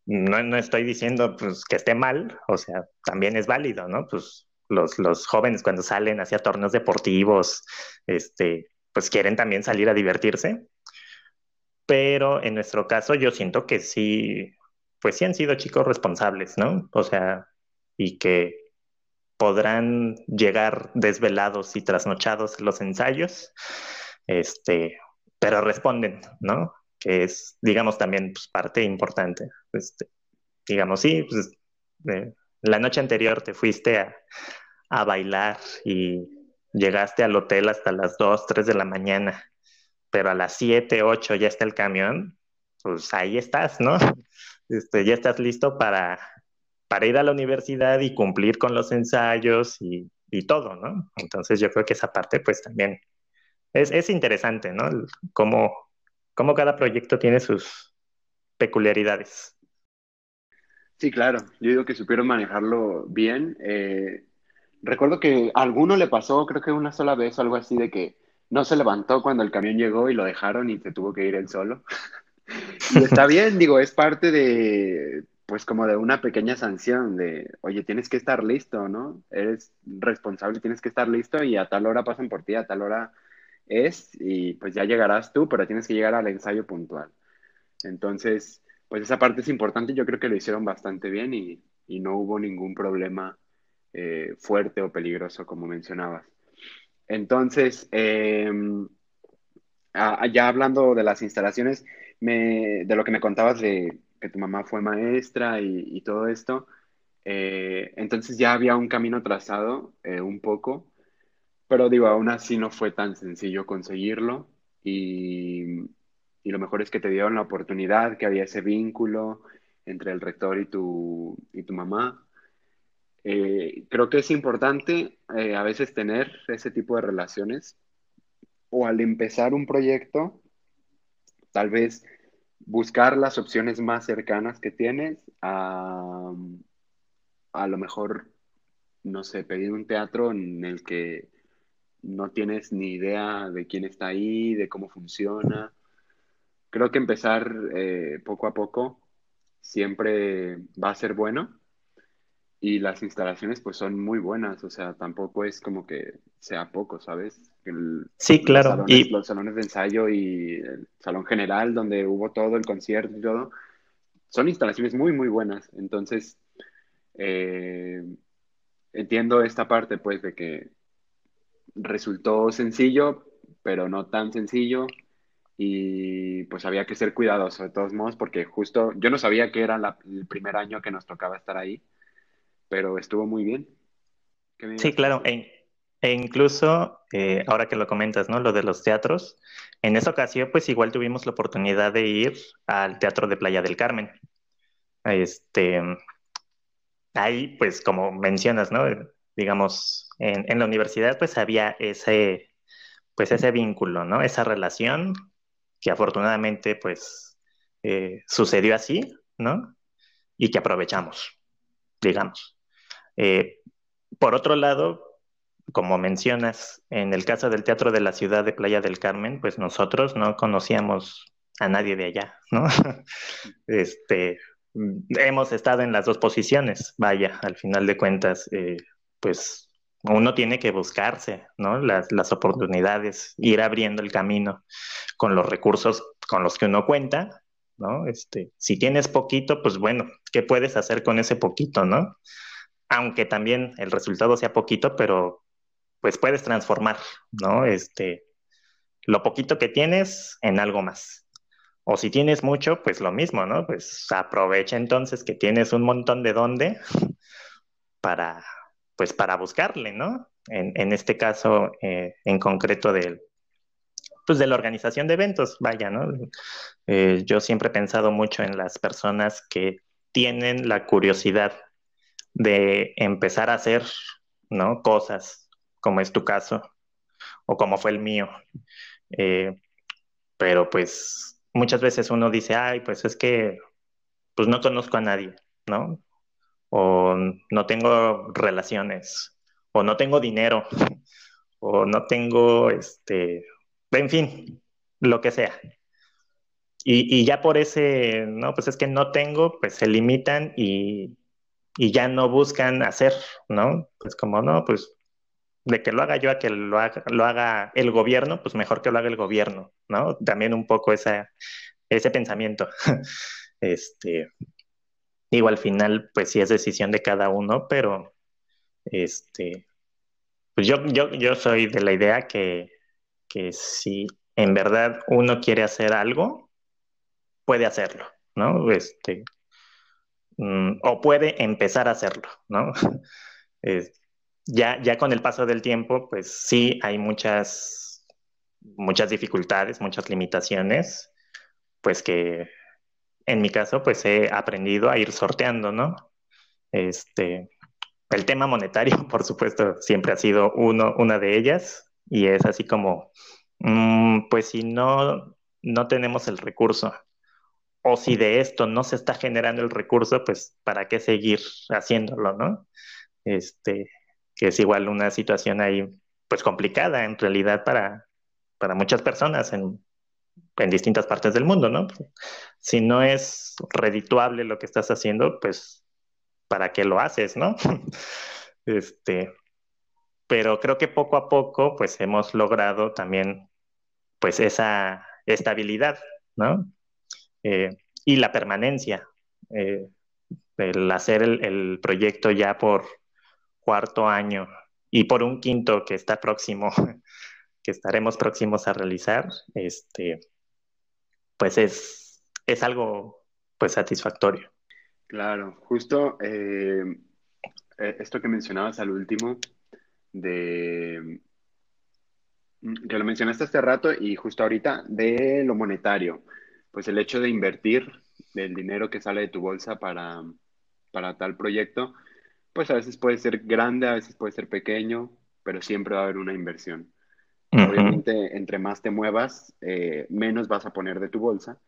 S2: ¿no? estoy diciendo, pues, que esté mal, o sea, también es válido, ¿no? Pues los, los jóvenes cuando salen hacia torneos deportivos, este, pues quieren también salir a divertirse, pero en nuestro caso yo siento que sí, pues sí han sido chicos responsables, ¿no? O sea, y que podrán llegar desvelados y trasnochados los ensayos, este, pero responden, ¿no? Que es, digamos, también pues, parte importante. Este, digamos, sí, pues, la noche anterior te fuiste a, a bailar y, llegaste al hotel hasta las 2, 3 de la mañana, pero a las 7, 8 ya está el camión, pues ahí estás, ¿no? Este, ya estás listo para, para ir a la universidad y cumplir con los ensayos y, todo, ¿no? Entonces yo creo que esa parte pues también es, es interesante, ¿no? Cómo, cada proyecto tiene sus peculiaridades.
S1: Sí, claro. Yo digo que supieron manejarlo bien. Eh, recuerdo que a alguno le pasó, creo que una sola vez, algo así de que no se levantó cuando el camión llegó y lo dejaron y se tuvo que ir él solo. está bien, digo, es parte de, pues como de una pequeña sanción de, oye, tienes que estar listo, ¿no? Eres responsable, tienes que estar listo y a tal hora pasan por ti, a tal hora es y pues ya llegarás tú, pero tienes que llegar al ensayo puntual. Entonces, pues esa parte es importante, yo creo que lo hicieron bastante bien y, no hubo ningún problema eh, fuerte o peligroso, como mencionabas. Entonces, em, ya hablando de las instalaciones, me, de lo que me contabas de que tu mamá fue maestra y, todo esto, eh, entonces ya había un camino trazado eh, un poco, pero digo, aún así no fue tan sencillo conseguirlo y, lo mejor es que te dieron la oportunidad, que había ese vínculo entre el rector y tu, y tu mamá. Eh, creo que es importante a veces tener ese tipo de relaciones o al empezar un proyecto, tal vez buscar las opciones más cercanas que tienes a, a lo mejor, no sé, pedir un teatro en el que no tienes ni idea de quién está ahí, de cómo funciona creo que empezar eh, poco a poco siempre va a ser bueno y las instalaciones pues son muy buenas, o sea, tampoco es como que sea poco, ¿sabes?
S2: Sí, claro.
S1: Los salones, y... los salones de ensayo y el salón general donde hubo todo el concierto y todo, son instalaciones muy, muy buenas. Entonces, eh, entiendo esta parte pues de que resultó sencillo, pero no tan sencillo y pues había que ser cuidadoso de todos modos porque justo yo no sabía que era el primer año que nos tocaba estar ahí, pero estuvo muy bien.
S2: Sí, claro, e, e incluso eh, ahora que lo comentas, ¿no? Lo de los teatros, en esa ocasión pues igual tuvimos la oportunidad de ir al Teatro de Playa del Carmen. Este, ahí pues como mencionas, ¿no? Digamos, en, la universidad pues había ese, pues ese vínculo, ¿no? Esa relación que afortunadamente pues eh, sucedió así, ¿no? Y que aprovechamos, digamos. Eh, por otro lado, como mencionas, en el caso del Teatro de la Ciudad de Playa del Carmen, pues nosotros no conocíamos a nadie de allá, ¿no? este, hemos estado en las dos posiciones, vaya, al final de cuentas, eh, pues uno tiene que buscarse, ¿no? Las, las, oportunidades, ir abriendo el camino con los recursos con los que uno cuenta, ¿no? Este, si tienes poquito, pues bueno, ¿qué puedes hacer con ese poquito, no? Aunque también el resultado sea poquito, pero pues puedes transformar, ¿no? Este, lo poquito que tienes en algo más. O si tienes mucho, pues lo mismo, ¿no? Pues aprovecha entonces que tienes un montón de dónde para, pues para buscarle, ¿no? En, este caso, eh, en concreto del, pues de la organización de eventos, vaya, ¿no? Eh, yo siempre he pensado mucho en las personas que tienen la curiosidad de empezar a hacer, ¿no? Cosas, como es tu caso, o como fue el mío. Eh, pero pues muchas veces uno dice, ay, pues es que, pues no conozco a nadie, ¿no? o no tengo relaciones, o no tengo dinero, o no tengo, este, en fin, lo que sea. Y, ya por ese, no, pues es que no tengo, pues se limitan y, ya no buscan hacer, ¿no? Pues como no, pues de que lo haga yo a que lo haga, lo haga el gobierno, pues mejor que lo haga el gobierno, ¿no? También un poco ese pensamiento. este, Digo, al final, pues sí es decisión de cada uno, pero este, pues yo, yo, yo soy de la idea que, que si en verdad uno quiere hacer algo, puede hacerlo, ¿no? Este, mm, o puede empezar a hacerlo, ¿no? ya, ya con el paso del tiempo, pues sí hay muchas, muchas dificultades, muchas limitaciones, pues que en mi caso, pues he aprendido a ir sorteando, ¿no? Este, el tema monetario, por supuesto, siempre ha sido uno, una de ellas y es así como, mm, pues si no, no tenemos el recurso o si de esto no se está generando el recurso, pues para qué seguir haciéndolo, ¿no? Este, que es igual una situación ahí, pues complicada en realidad para, para muchas personas en, en distintas partes del mundo, ¿no? Si no es redituable lo que estás haciendo, pues, ¿para qué lo haces, no? este, pero creo que poco a poco, pues, hemos logrado también, pues, esa estabilidad, ¿no? Eh, y la permanencia. Eh, el hacer el, el, proyecto ya por cuarto año y por un quinto que está próximo, que estaremos próximos a realizar, este, pues es, es algo pues satisfactorio.
S1: Claro, justo eh, eh, esto que mencionabas al último, de mm, que lo mencionaste hace rato y justo ahorita, de lo monetario, pues el hecho de invertir del dinero que sale de tu bolsa para, para tal proyecto, pues a veces puede ser grande, a veces puede ser pequeño, pero siempre va a haber una inversión. Obviamente, entre más te muevas, eh, menos vas a poner de tu bolsa.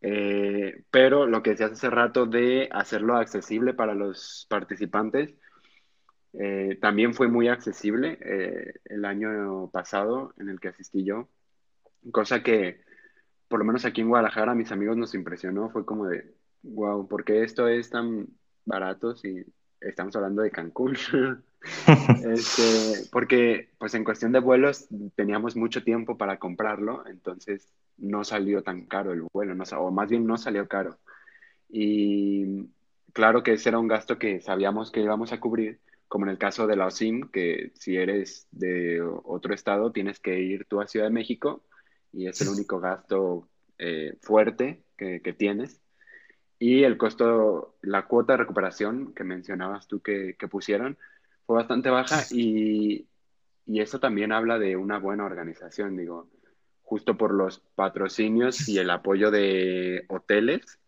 S1: Eh, pero lo que decías hace rato de hacerlo accesible para los participantes, eh, también fue muy accesible el año pasado en el que asistí yo, cosa que por lo menos aquí en Guadalajara a mis amigos nos impresionó, fue como de, wow, ¿por qué esto es tan barato si estamos hablando de Cancún? este, porque pues en cuestión de vuelos teníamos mucho tiempo para comprarlo, entonces no salió tan caro el vuelo, no, o más bien no salió caro. Y claro que ese era un gasto que sabíamos que íbamos a cubrir, como en el caso de la OSIM, que si eres de otro estado tienes que ir tú a Ciudad de México y es el único gasto eh, fuerte que, que tienes. Y el costo, la cuota de recuperación que mencionabas tú que, pusieron, fue bastante baja y, y eso también habla de una buena organización, digo, justo por los patrocinios y el apoyo de hoteles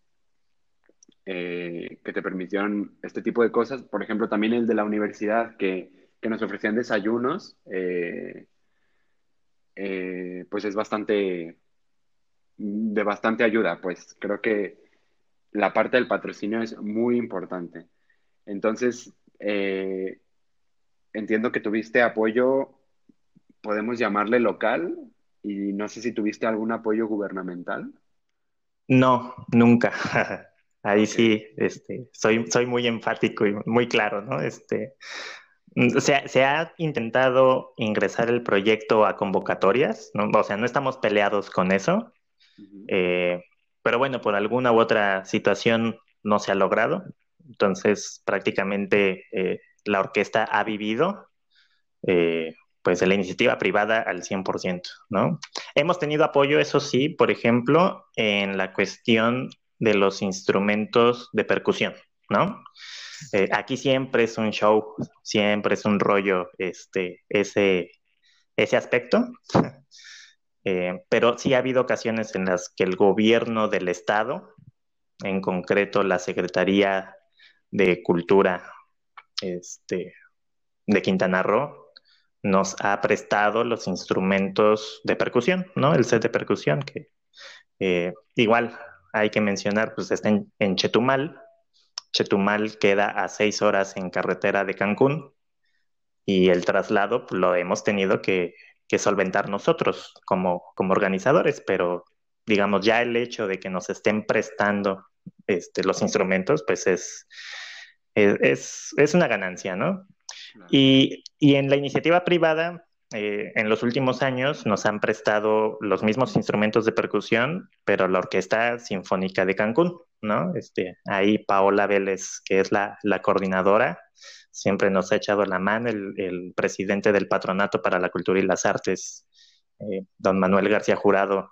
S1: eh, que te permitieron este tipo de cosas. Por ejemplo, también el de la universidad que, que nos ofrecían desayunos, eh, eh, pues es bastante, de bastante ayuda, pues creo que la parte del patrocinio es muy importante. Entonces, eh, entiendo que tuviste apoyo, podemos llamarle local, y no sé si tuviste algún apoyo gubernamental.
S2: No, nunca. Ahí sí, este, soy, soy muy enfático y muy claro, ¿no? Este, se, se, ha intentado ingresar el proyecto a convocatorias, ¿no? O sea, no estamos peleados con eso, uh -huh. eh, pero bueno, por alguna u otra situación no se ha logrado. Entonces, prácticamente eh, la orquesta ha vivido eh, pues la iniciativa privada al 100%, ¿no? Hemos tenido apoyo, eso sí, por ejemplo, en la cuestión de los instrumentos de percusión, ¿no? Eh, aquí siempre es un show, siempre es un rollo este, ese, ese aspecto, eh, pero sí ha habido ocasiones en las que el gobierno del Estado, en concreto la Secretaría de Cultura este, de Quintana Roo nos ha prestado los instrumentos de percusión, ¿no? El set de percusión que eh, igual hay que mencionar, pues está en, Chetumal. Chetumal queda a seis horas en carretera de Cancún y el traslado pues, lo hemos tenido que, que solventar nosotros como, como organizadores, pero digamos ya el hecho de que nos estén prestando este, los instrumentos, pues es, es, es una ganancia, ¿no? Claro. Y, y, en la iniciativa privada, eh, en los últimos años nos han prestado los mismos instrumentos de percusión, pero la Orquesta Sinfónica de Cancún, ¿no? Este, ahí Paola Vélez, que es la, la coordinadora, siempre nos ha echado la mano, el, el, presidente del Patronato para la Cultura y las Artes, eh, don Manuel García Jurado,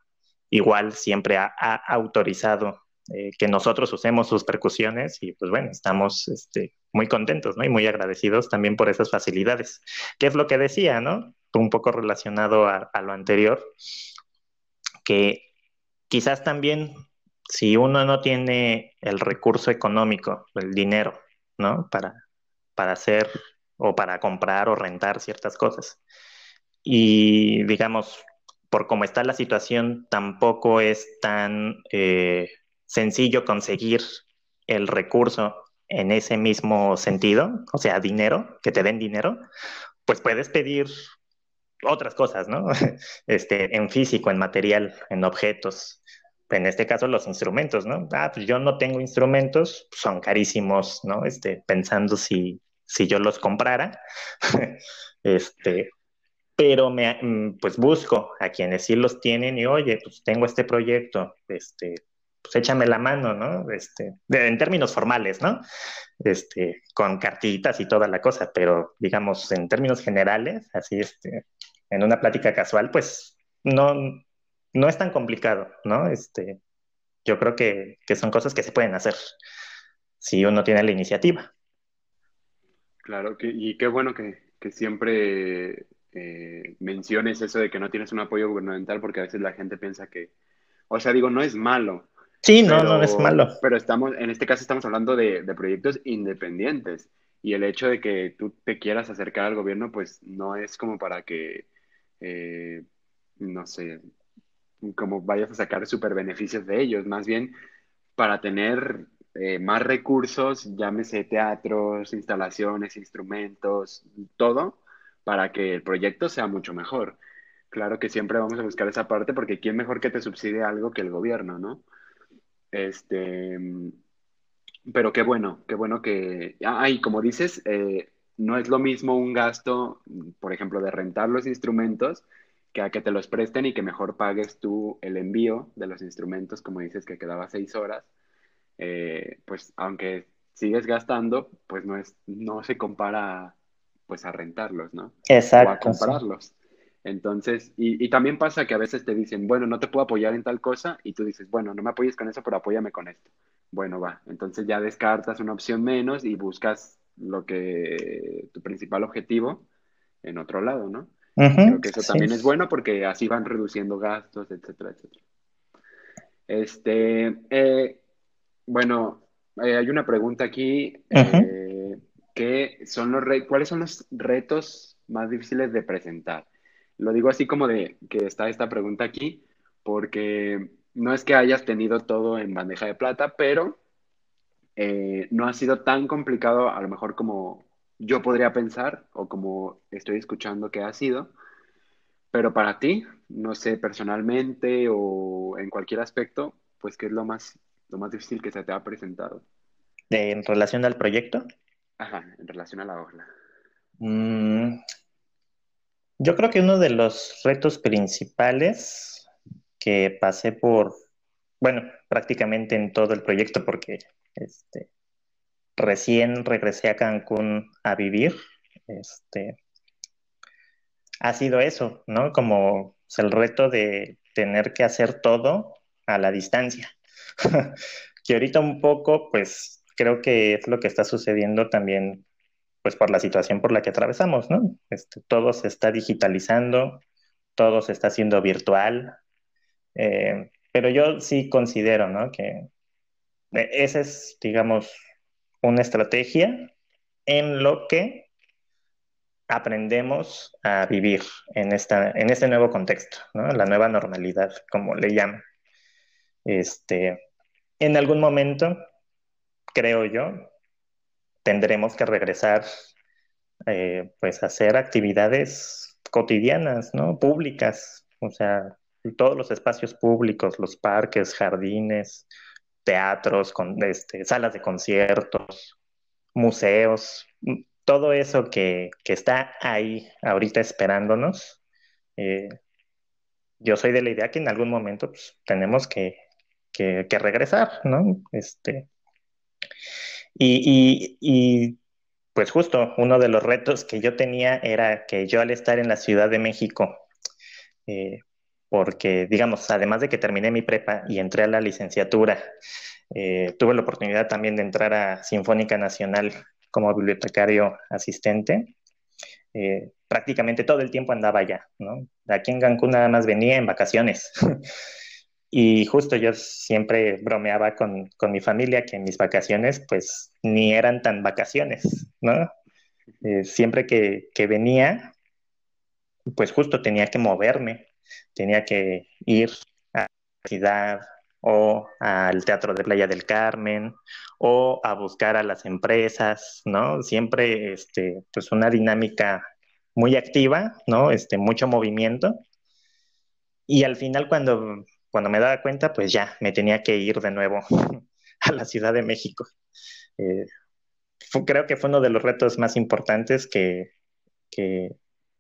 S2: igual siempre ha, ha autorizado eh, que nosotros usemos sus percusiones y pues bueno, estamos este, muy contentos, ¿no? Y muy agradecidos también por esas facilidades. ¿Qué es lo que decía, ¿no? Un poco relacionado a, lo anterior, que quizás también si uno no tiene el recurso económico, el dinero, ¿no? Para, para hacer o para comprar o rentar ciertas cosas. Y digamos, por cómo está la situación, tampoco es tan eh, sencillo conseguir el recurso en ese mismo sentido, o sea, dinero, que te den dinero, pues puedes pedir otras cosas, ¿no? Este, en físico, en material, en objetos. En este caso, los instrumentos, ¿no? Ah, pues yo no tengo instrumentos, son carísimos, ¿no? Este, pensando si, si yo los comprara, este, pero me, mm, pues busco a quienes sí los tienen y, oye, pues tengo este proyecto, este, pues échame la mano, ¿no? Este, en términos formales, ¿no? Este, con cartitas y toda la cosa, pero digamos, en términos generales, así, este, en una plática casual, pues no, no es tan complicado, ¿no? Este, yo creo que, que son cosas que se pueden hacer si uno tiene la iniciativa.
S1: Claro, que, y qué bueno que, que siempre eh, menciones eso de que no tienes un apoyo gubernamental, porque a veces la gente piensa que, o sea, digo, no es malo,
S2: Sí, no, no es malo.
S1: Pero estamos, en este caso estamos hablando de, proyectos independientes y el hecho de que tú te quieras acercar al gobierno, pues no es como para que, eh, no sé, como vayas a sacar super beneficios de ellos, más bien para tener eh, más recursos, llámese teatros, instalaciones, instrumentos, todo, para que el proyecto sea mucho mejor. Claro que siempre vamos a buscar esa parte porque ¿quién mejor que te subsidie algo que el gobierno, no? Este, pero qué bueno, qué bueno que, ay, como dices, eh, no es lo mismo un gasto, por ejemplo, de rentar los instrumentos que a que te los presten y que mejor pagues tú el envío de los instrumentos, como dices que quedaba seis horas, eh, pues aunque sigues gastando, pues no es, no se compara pues a rentarlos, ¿no?
S2: Exacto. O
S1: a comprarlos. Entonces, y, también pasa que a veces te dicen, bueno, no te puedo apoyar en tal cosa, y tú dices, bueno, no me apoyes con eso, pero apóyame con esto. Bueno, va. Entonces ya descartas una opción menos y buscas lo que, tu principal objetivo en otro lado, ¿no? Creo que eso también es bueno porque así van reduciendo gastos, etcétera, etcétera. Este, eh, bueno, eh, hay una pregunta aquí, eh, ¿qué son los ¿cuáles son los retos más difíciles de presentar? Lo digo así como de que está esta pregunta aquí, porque no es que hayas tenido todo en bandeja de plata, pero eh, no ha sido tan complicado a lo mejor como yo podría pensar o como estoy escuchando que ha sido. Pero para ti, no sé, personalmente o en cualquier aspecto, pues, ¿qué es lo más, lo más difícil que se te ha presentado?
S2: ¿En relación al proyecto?
S1: Ajá, en relación a la ola.
S2: Mm, yo creo que uno de los retos principales que pasé por, bueno, prácticamente en todo el proyecto, porque este, recién regresé a Cancún a vivir, este, ha sido eso, ¿no? Como el reto de tener que hacer todo a la distancia. que ahorita un poco, pues creo que es lo que está sucediendo también pues por la situación por la que atravesamos, ¿no? Este, todo se está digitalizando, todo se está haciendo virtual, eh, pero yo sí considero, ¿no? Que eh, esa es, digamos, una estrategia en lo que aprendemos a vivir en, esta, en este nuevo contexto, ¿no? La nueva normalidad, como le llaman. Este, en algún momento, creo yo, tendremos que regresar eh, pues a hacer actividades cotidianas, ¿no? Públicas, o sea, todos los espacios públicos, los parques, jardines, teatros, este, salas de conciertos, museos, todo eso que, está ahí ahorita esperándonos. Eh, yo soy de la idea que en algún momento pues, tenemos que, que, regresar, ¿no? Este, y, pues justo uno de los retos que yo tenía era que yo al estar en la Ciudad de México, eh, porque digamos, además de que terminé mi prepa y entré a la licenciatura, eh, tuve la oportunidad también de entrar a Sinfónica Nacional como bibliotecario asistente. Eh, prácticamente todo el tiempo andaba allá, ¿no? Aquí en Cancún nada más venía en vacaciones. y justo yo siempre bromeaba con, con, mi familia que mis vacaciones pues ni eran tan vacaciones, ¿no? Eh, siempre que, que venía, pues justo tenía que moverme, tenía que ir a la ciudad o al Teatro de Playa del Carmen o a buscar a las empresas, ¿no? Siempre, este, pues una dinámica muy activa, ¿no? Este, mucho movimiento. Y al final cuando, cuando me daba cuenta, pues ya me tenía que ir de nuevo a la Ciudad de México. Eh, creo que fue uno de los retos más importantes que,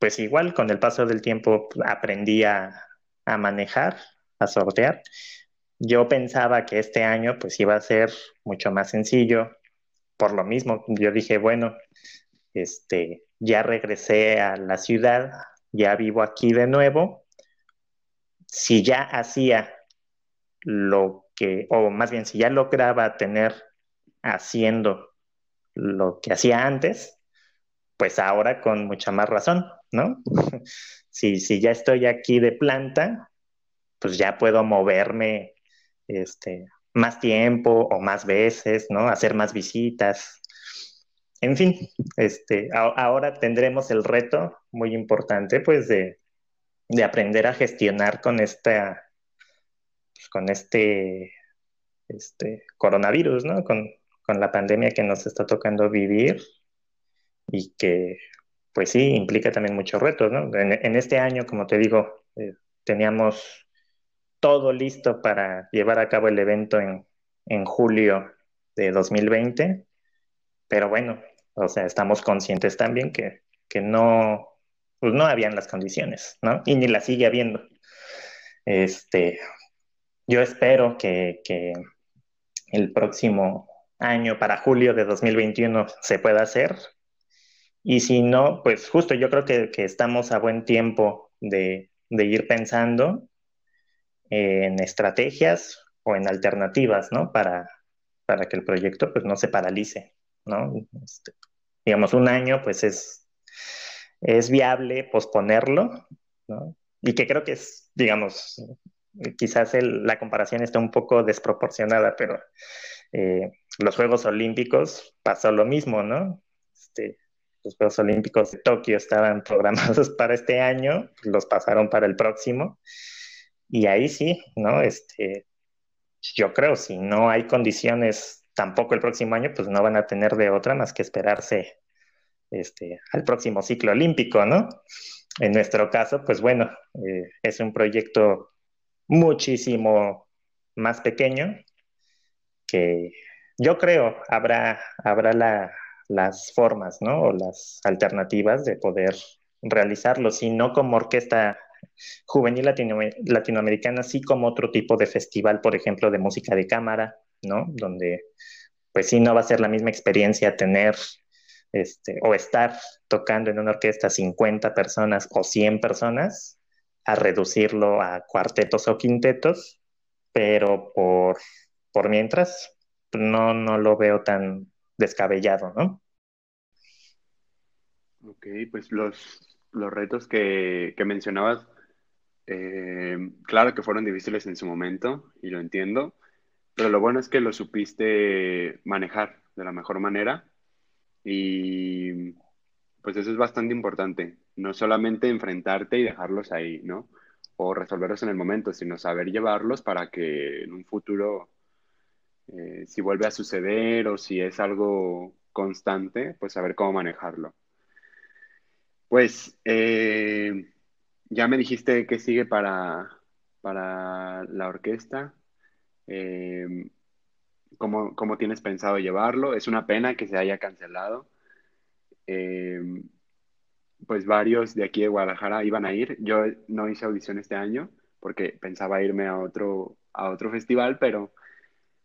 S2: pues igual con el paso del tiempo aprendí a, manejar, a sortear. Yo pensaba que este año pues iba a ser mucho más sencillo. Por lo mismo, yo dije, bueno, este, ya regresé a la ciudad, ya vivo aquí de nuevo. Si ya hacía lo que, o más bien si ya lograba tener haciendo lo que hacía antes, pues ahora con mucha más razón, ¿no? si, si ya estoy aquí de planta, pues ya puedo moverme este, más tiempo o más veces, ¿no? Hacer más visitas. En fin, este, ahora tendremos el reto muy importante, pues, de, de aprender a gestionar con esta, pues, con este, este coronavirus, ¿no? Con, con la pandemia que nos está tocando vivir y que pues sí, implica también muchos retos, ¿no? En, este año, como te digo, eh, teníamos todo listo para llevar a cabo el evento en, en julio de 2020, pero bueno, o sea, estamos conscientes también que, que no, pues no habían las condiciones, ¿no? Y ni las sigue habiendo. Este, yo espero que, que el próximo año, para julio de 2021, se pueda hacer, y si no, pues justo yo creo que, estamos a buen tiempo de, ir pensando en estrategias o en alternativas, ¿no? Para, para que el proyecto pues no se paralice, ¿no? Este, digamos, un año pues es, es viable posponerlo, ¿no? Y que creo que es, digamos, quizás la comparación está un poco desproporcionada, pero eh, los Juegos Olímpicos pasó lo mismo, ¿no? Este, los Juegos Olímpicos de Tokio estaban programados para este año, los pasaron para el próximo. Y ahí sí, ¿no? Este, yo creo, si no hay condiciones tampoco el próximo año, pues no van a tener de otra más que esperarse este, al próximo ciclo olímpico, ¿no? En nuestro caso, pues bueno, eh, es un proyecto muchísimo más pequeño que yo creo habrá, habrá la, las formas, ¿no? O las alternativas de poder realizarlo, si no como orquesta juvenil latinoamericana, sí como otro tipo de festival, por ejemplo, de música de cámara, ¿no? Donde, pues sí, no va a ser la misma experiencia tener este, o estar tocando en una orquesta 50 personas o 100 personas, a reducirlo a cuartetos o quintetos, pero por, por mientras no, no lo veo tan, descabellado, ¿no?
S1: Ok, pues los, los retos que, mencionabas, eh, claro que fueron difíciles en su momento y lo entiendo, pero lo bueno es que lo supiste manejar de la mejor manera y pues eso es bastante importante, no solamente enfrentarte y dejarlos ahí, ¿no? O resolverlos en el momento, sino saber llevarlos para que en un futuro eh, si vuelve a suceder o si es algo constante, pues saber cómo manejarlo. Pues eh, ya me dijiste que sigue para, para la orquesta. Eh, ¿cómo, tienes pensado llevarlo? Es una pena que se haya cancelado. pues varios de aquí de Guadalajara iban a ir. Yo no hice audición este año porque pensaba irme a otro, a otro festival, pero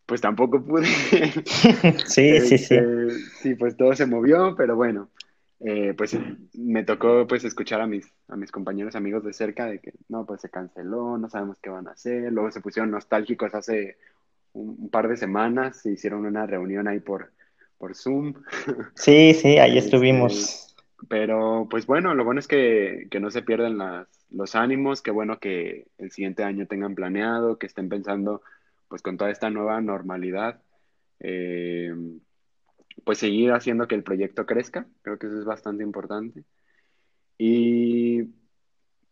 S1: pues tampoco pude.
S2: sí, sí, sí.
S1: Este, sí, pues todo se movió, pero bueno, eh, pues me tocó pues escuchar a mis, a mis compañeros amigos de cerca de que no, pues se canceló, no sabemos qué van a hacer. Luego se pusieron nostálgicos hace un, par de semanas, se hicieron una reunión ahí por, por Zoom.
S2: Sí, sí, ahí este, estuvimos.
S1: pero pues bueno, lo bueno es que, no se pierden los ánimos, qué bueno que el siguiente año tengan planeado, que estén pensando pues con toda esta nueva normalidad, eh, pues seguir haciendo que el proyecto crezca, creo que eso es bastante importante. Y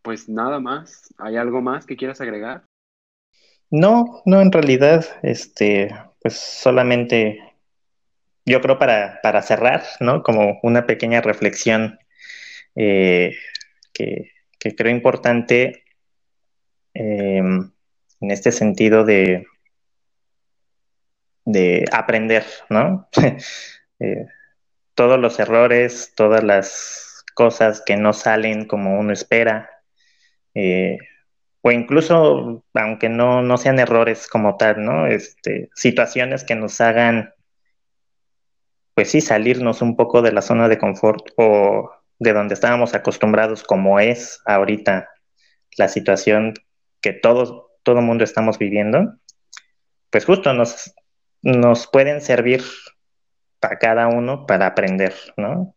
S1: pues nada más, ¿hay algo más que quieras agregar?
S2: No, no, en realidad, este, pues solamente yo creo para, para cerrar, ¿no? Como una pequeña reflexión eh, que, creo importante em, en este sentido de, de aprender, ¿no? Eh, todos los errores, todas las cosas que no salen como uno espera, eh, o incluso, aunque no, no sean errores como tal, ¿no? Este, situaciones que nos hagan pues sí, salirnos un poco de la zona de confort o de donde estábamos acostumbrados, como es ahorita la situación que todos, todo mundo estamos viviendo, pues justo nos, nos pueden servir para cada uno para aprender, ¿no?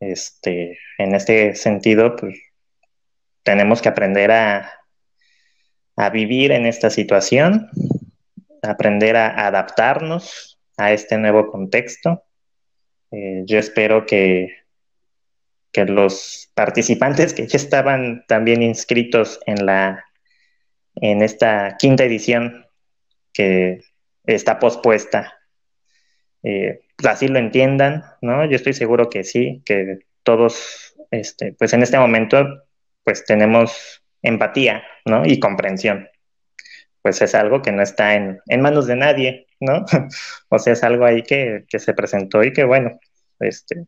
S2: Este, en este sentido, pues tenemos que aprender a, a vivir en esta situación, aprender a adaptarnos a este nuevo contexto eh, yo espero que, que los participantes que ya estaban también inscritos en la en esta quinta edición que está pospuesta, eh, así lo entiendan, ¿no? Yo estoy seguro que sí, que todos, este, pues en este momento, pues tenemos empatía, ¿no? Y comprensión. Pues es algo que no está en, manos de nadie, ¿no? o sea, es algo ahí que, se presentó y que, bueno, este,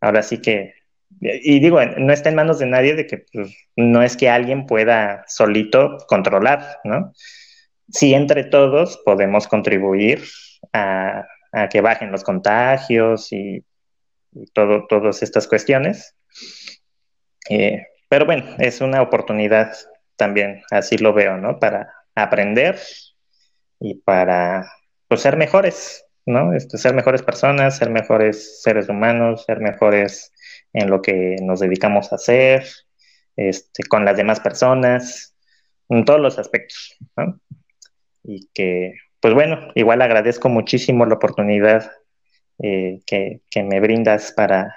S2: ahora sí que, y digo, no está en manos de nadie de que pues, no es que alguien pueda solito controlar, ¿no? Sí, entre todos podemos contribuir a, que bajen los contagios y, todo, todas estas cuestiones. Eh, pero bueno, es una oportunidad también, así lo veo, ¿no? Para aprender y para pues, ser mejores, ¿no? Este, ser mejores personas, ser mejores seres humanos, ser mejores en lo que nos dedicamos a hacer, este, con las demás personas, en todos los aspectos, ¿no? Y que, pues bueno, igual agradezco muchísimo la oportunidad eh, que, me brindas para,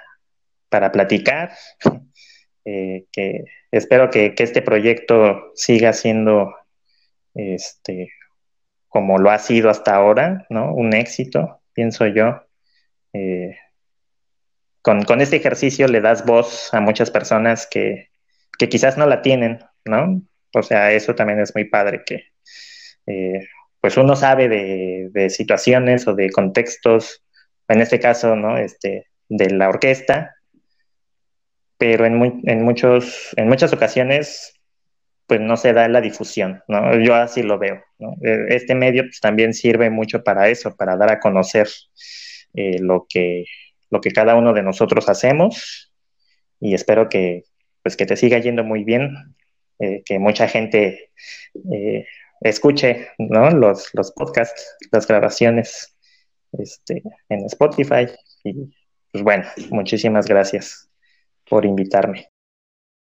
S2: para platicar, eh, que espero que, que, este proyecto siga siendo este, como lo ha sido hasta ahora, ¿no? Un éxito, pienso yo. Eh, con, este ejercicio le das voz a muchas personas que, quizás no la tienen, ¿no? O sea, eso también es muy padre que, eh, pues uno sabe de, situaciones o de contextos, en este caso, ¿no? Este, de la orquesta, pero en, en, muchos, en muchas ocasiones pues no se da la difusión, ¿no? Yo así lo veo. E, este medio pues, también sirve mucho para eso, para dar a conocer eh, lo, que, lo que cada uno de nosotros hacemos y espero que, pues, que te siga yendo muy bien, eh, que mucha gente eh, escuche, ¿no? Los, los podcasts, las grabaciones este, en Spotify y pues bueno, muchísimas gracias por invitarme.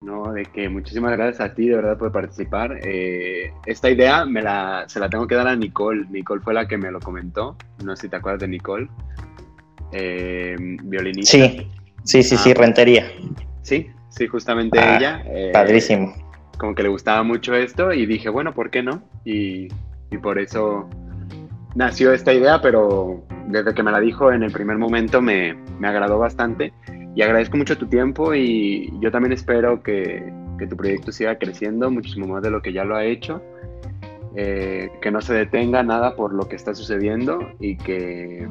S1: No, de que muchísimas gracias a ti, de verdad, por participar. Eh, esta idea me la, se la tengo que dar a Nicole. Nicole fue la que me lo comentó. No sé si te acuerdas de Nicole. Eh, violinista.
S2: Sí, sí, sí, sí, ah. Rentería.
S1: Sí, sí, justamente ah, ella.
S2: Eh, padrísimo.
S1: Como que le gustaba mucho esto y dije, bueno, ¿por qué no? Y, y por eso nació esta idea, pero desde que me la dijo en el primer momento me, me agradó bastante y agradezco mucho tu tiempo y yo también espero que, tu proyecto siga creciendo muchísimo más de lo que ya lo ha hecho, eh, que no se detenga nada por lo que está sucediendo y que,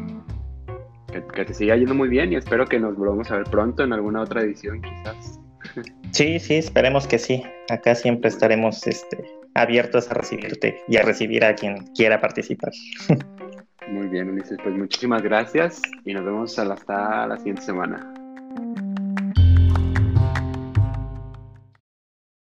S1: que, te siga yendo muy bien y espero que nos volvamos a ver pronto en alguna otra edición quizás.
S2: Sí, sí, esperemos que sí. Acá siempre estaremos este, abiertos a recibirte y a recibir a quien quiera participar.
S1: Muy bien, Ulises, pues muchísimas gracias y nos vemos hasta la siguiente semana. Mm-hmm.